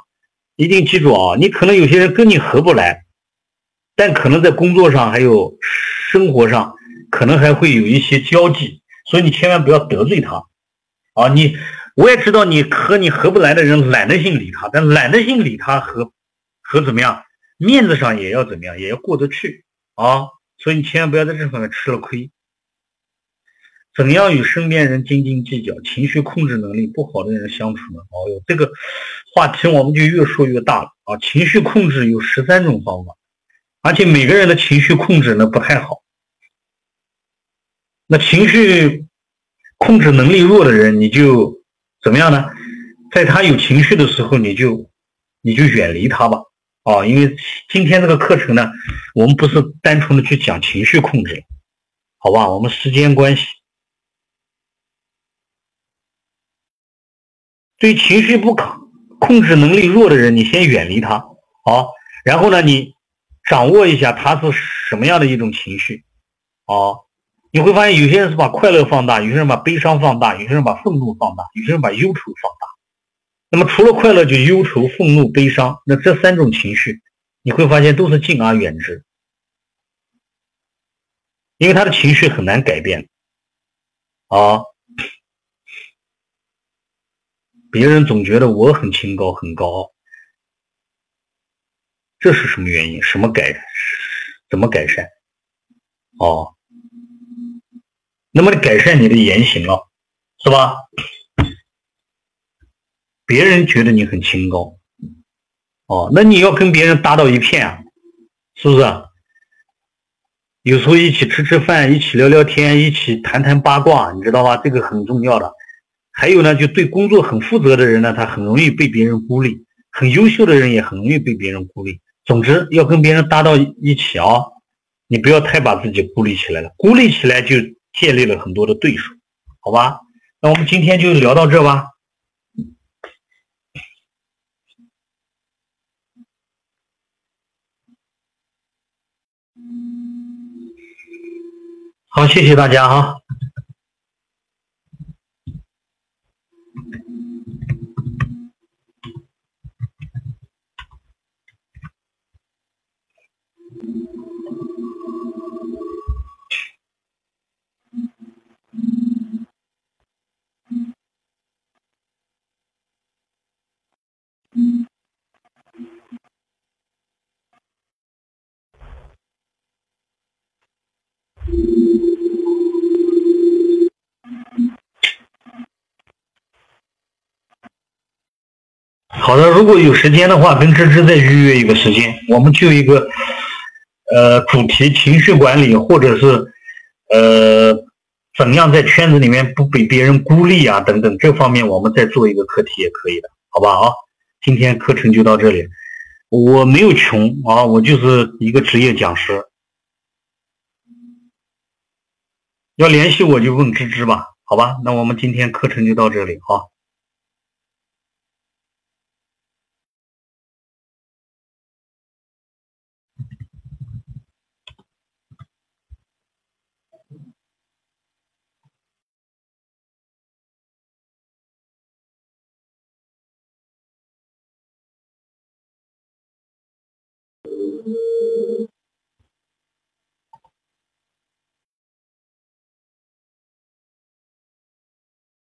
一定记住啊，你可能有些人跟你合不来，但可能在工作上还有生活上，可能还会有一些交际，所以你千万不要得罪他啊！你我也知道你和你合不来的人懒得性理他，但懒得性理他和和怎么样，面子上也要怎么样，也要过得去啊。所以你千万不要在这方面吃了亏。怎样与身边人斤斤计较、情绪控制能力不好的人相处呢？哦哟，这个话题我们就越说越大了啊！情绪控制有十三种方法，而且每个人的情绪控制呢不太好。那情绪控制能力弱的人，你就怎么样呢？在他有情绪的时候，你就你就远离他吧。啊，因为今天这个课程呢，我们不是单纯的去讲情绪控制，好吧？我们时间关系，对情绪不可控制能力弱的人，你先远离他，好。然后呢，你掌握一下他是什么样的一种情绪，啊，你会发现有些人是把快乐放大，有些人把悲伤放大，有些人把愤怒放大，有些人把忧愁放大。那么除了快乐，就忧愁、愤怒、悲伤。那这三种情绪，你会发现都是敬而远之，因为他的情绪很难改变。啊，别人总觉得我很清高、很高傲，这是什么原因？什么改？怎么改善？哦，那么你改善你的言行了，是吧？别人觉得你很清高。哦，那你要跟别人搭到一片啊，是不是？有时候一起吃吃饭，一起聊聊天，一起谈谈八卦，你知道吧？这个很重要的。还有呢，就对工作很负责的人呢，他很容易被别人孤立；很优秀的人也很容易被别人孤立。总之，要跟别人搭到一起啊，你不要太把自己孤立起来了，孤立起来就建立了很多的对手，好吧？那我们今天就聊到这吧。好，谢谢大家哈。好的，如果有时间的话，跟芝芝再预约一个时间，我们就一个呃主题情绪管理，或者是呃怎样在圈子里面不被别人孤立啊等等这方面，我们再做一个课题也可以的，好吧啊？今天课程就到这里，我没有穷啊，我就是一个职业讲师，要联系我就问芝芝吧，好吧？那我们今天课程就到这里啊。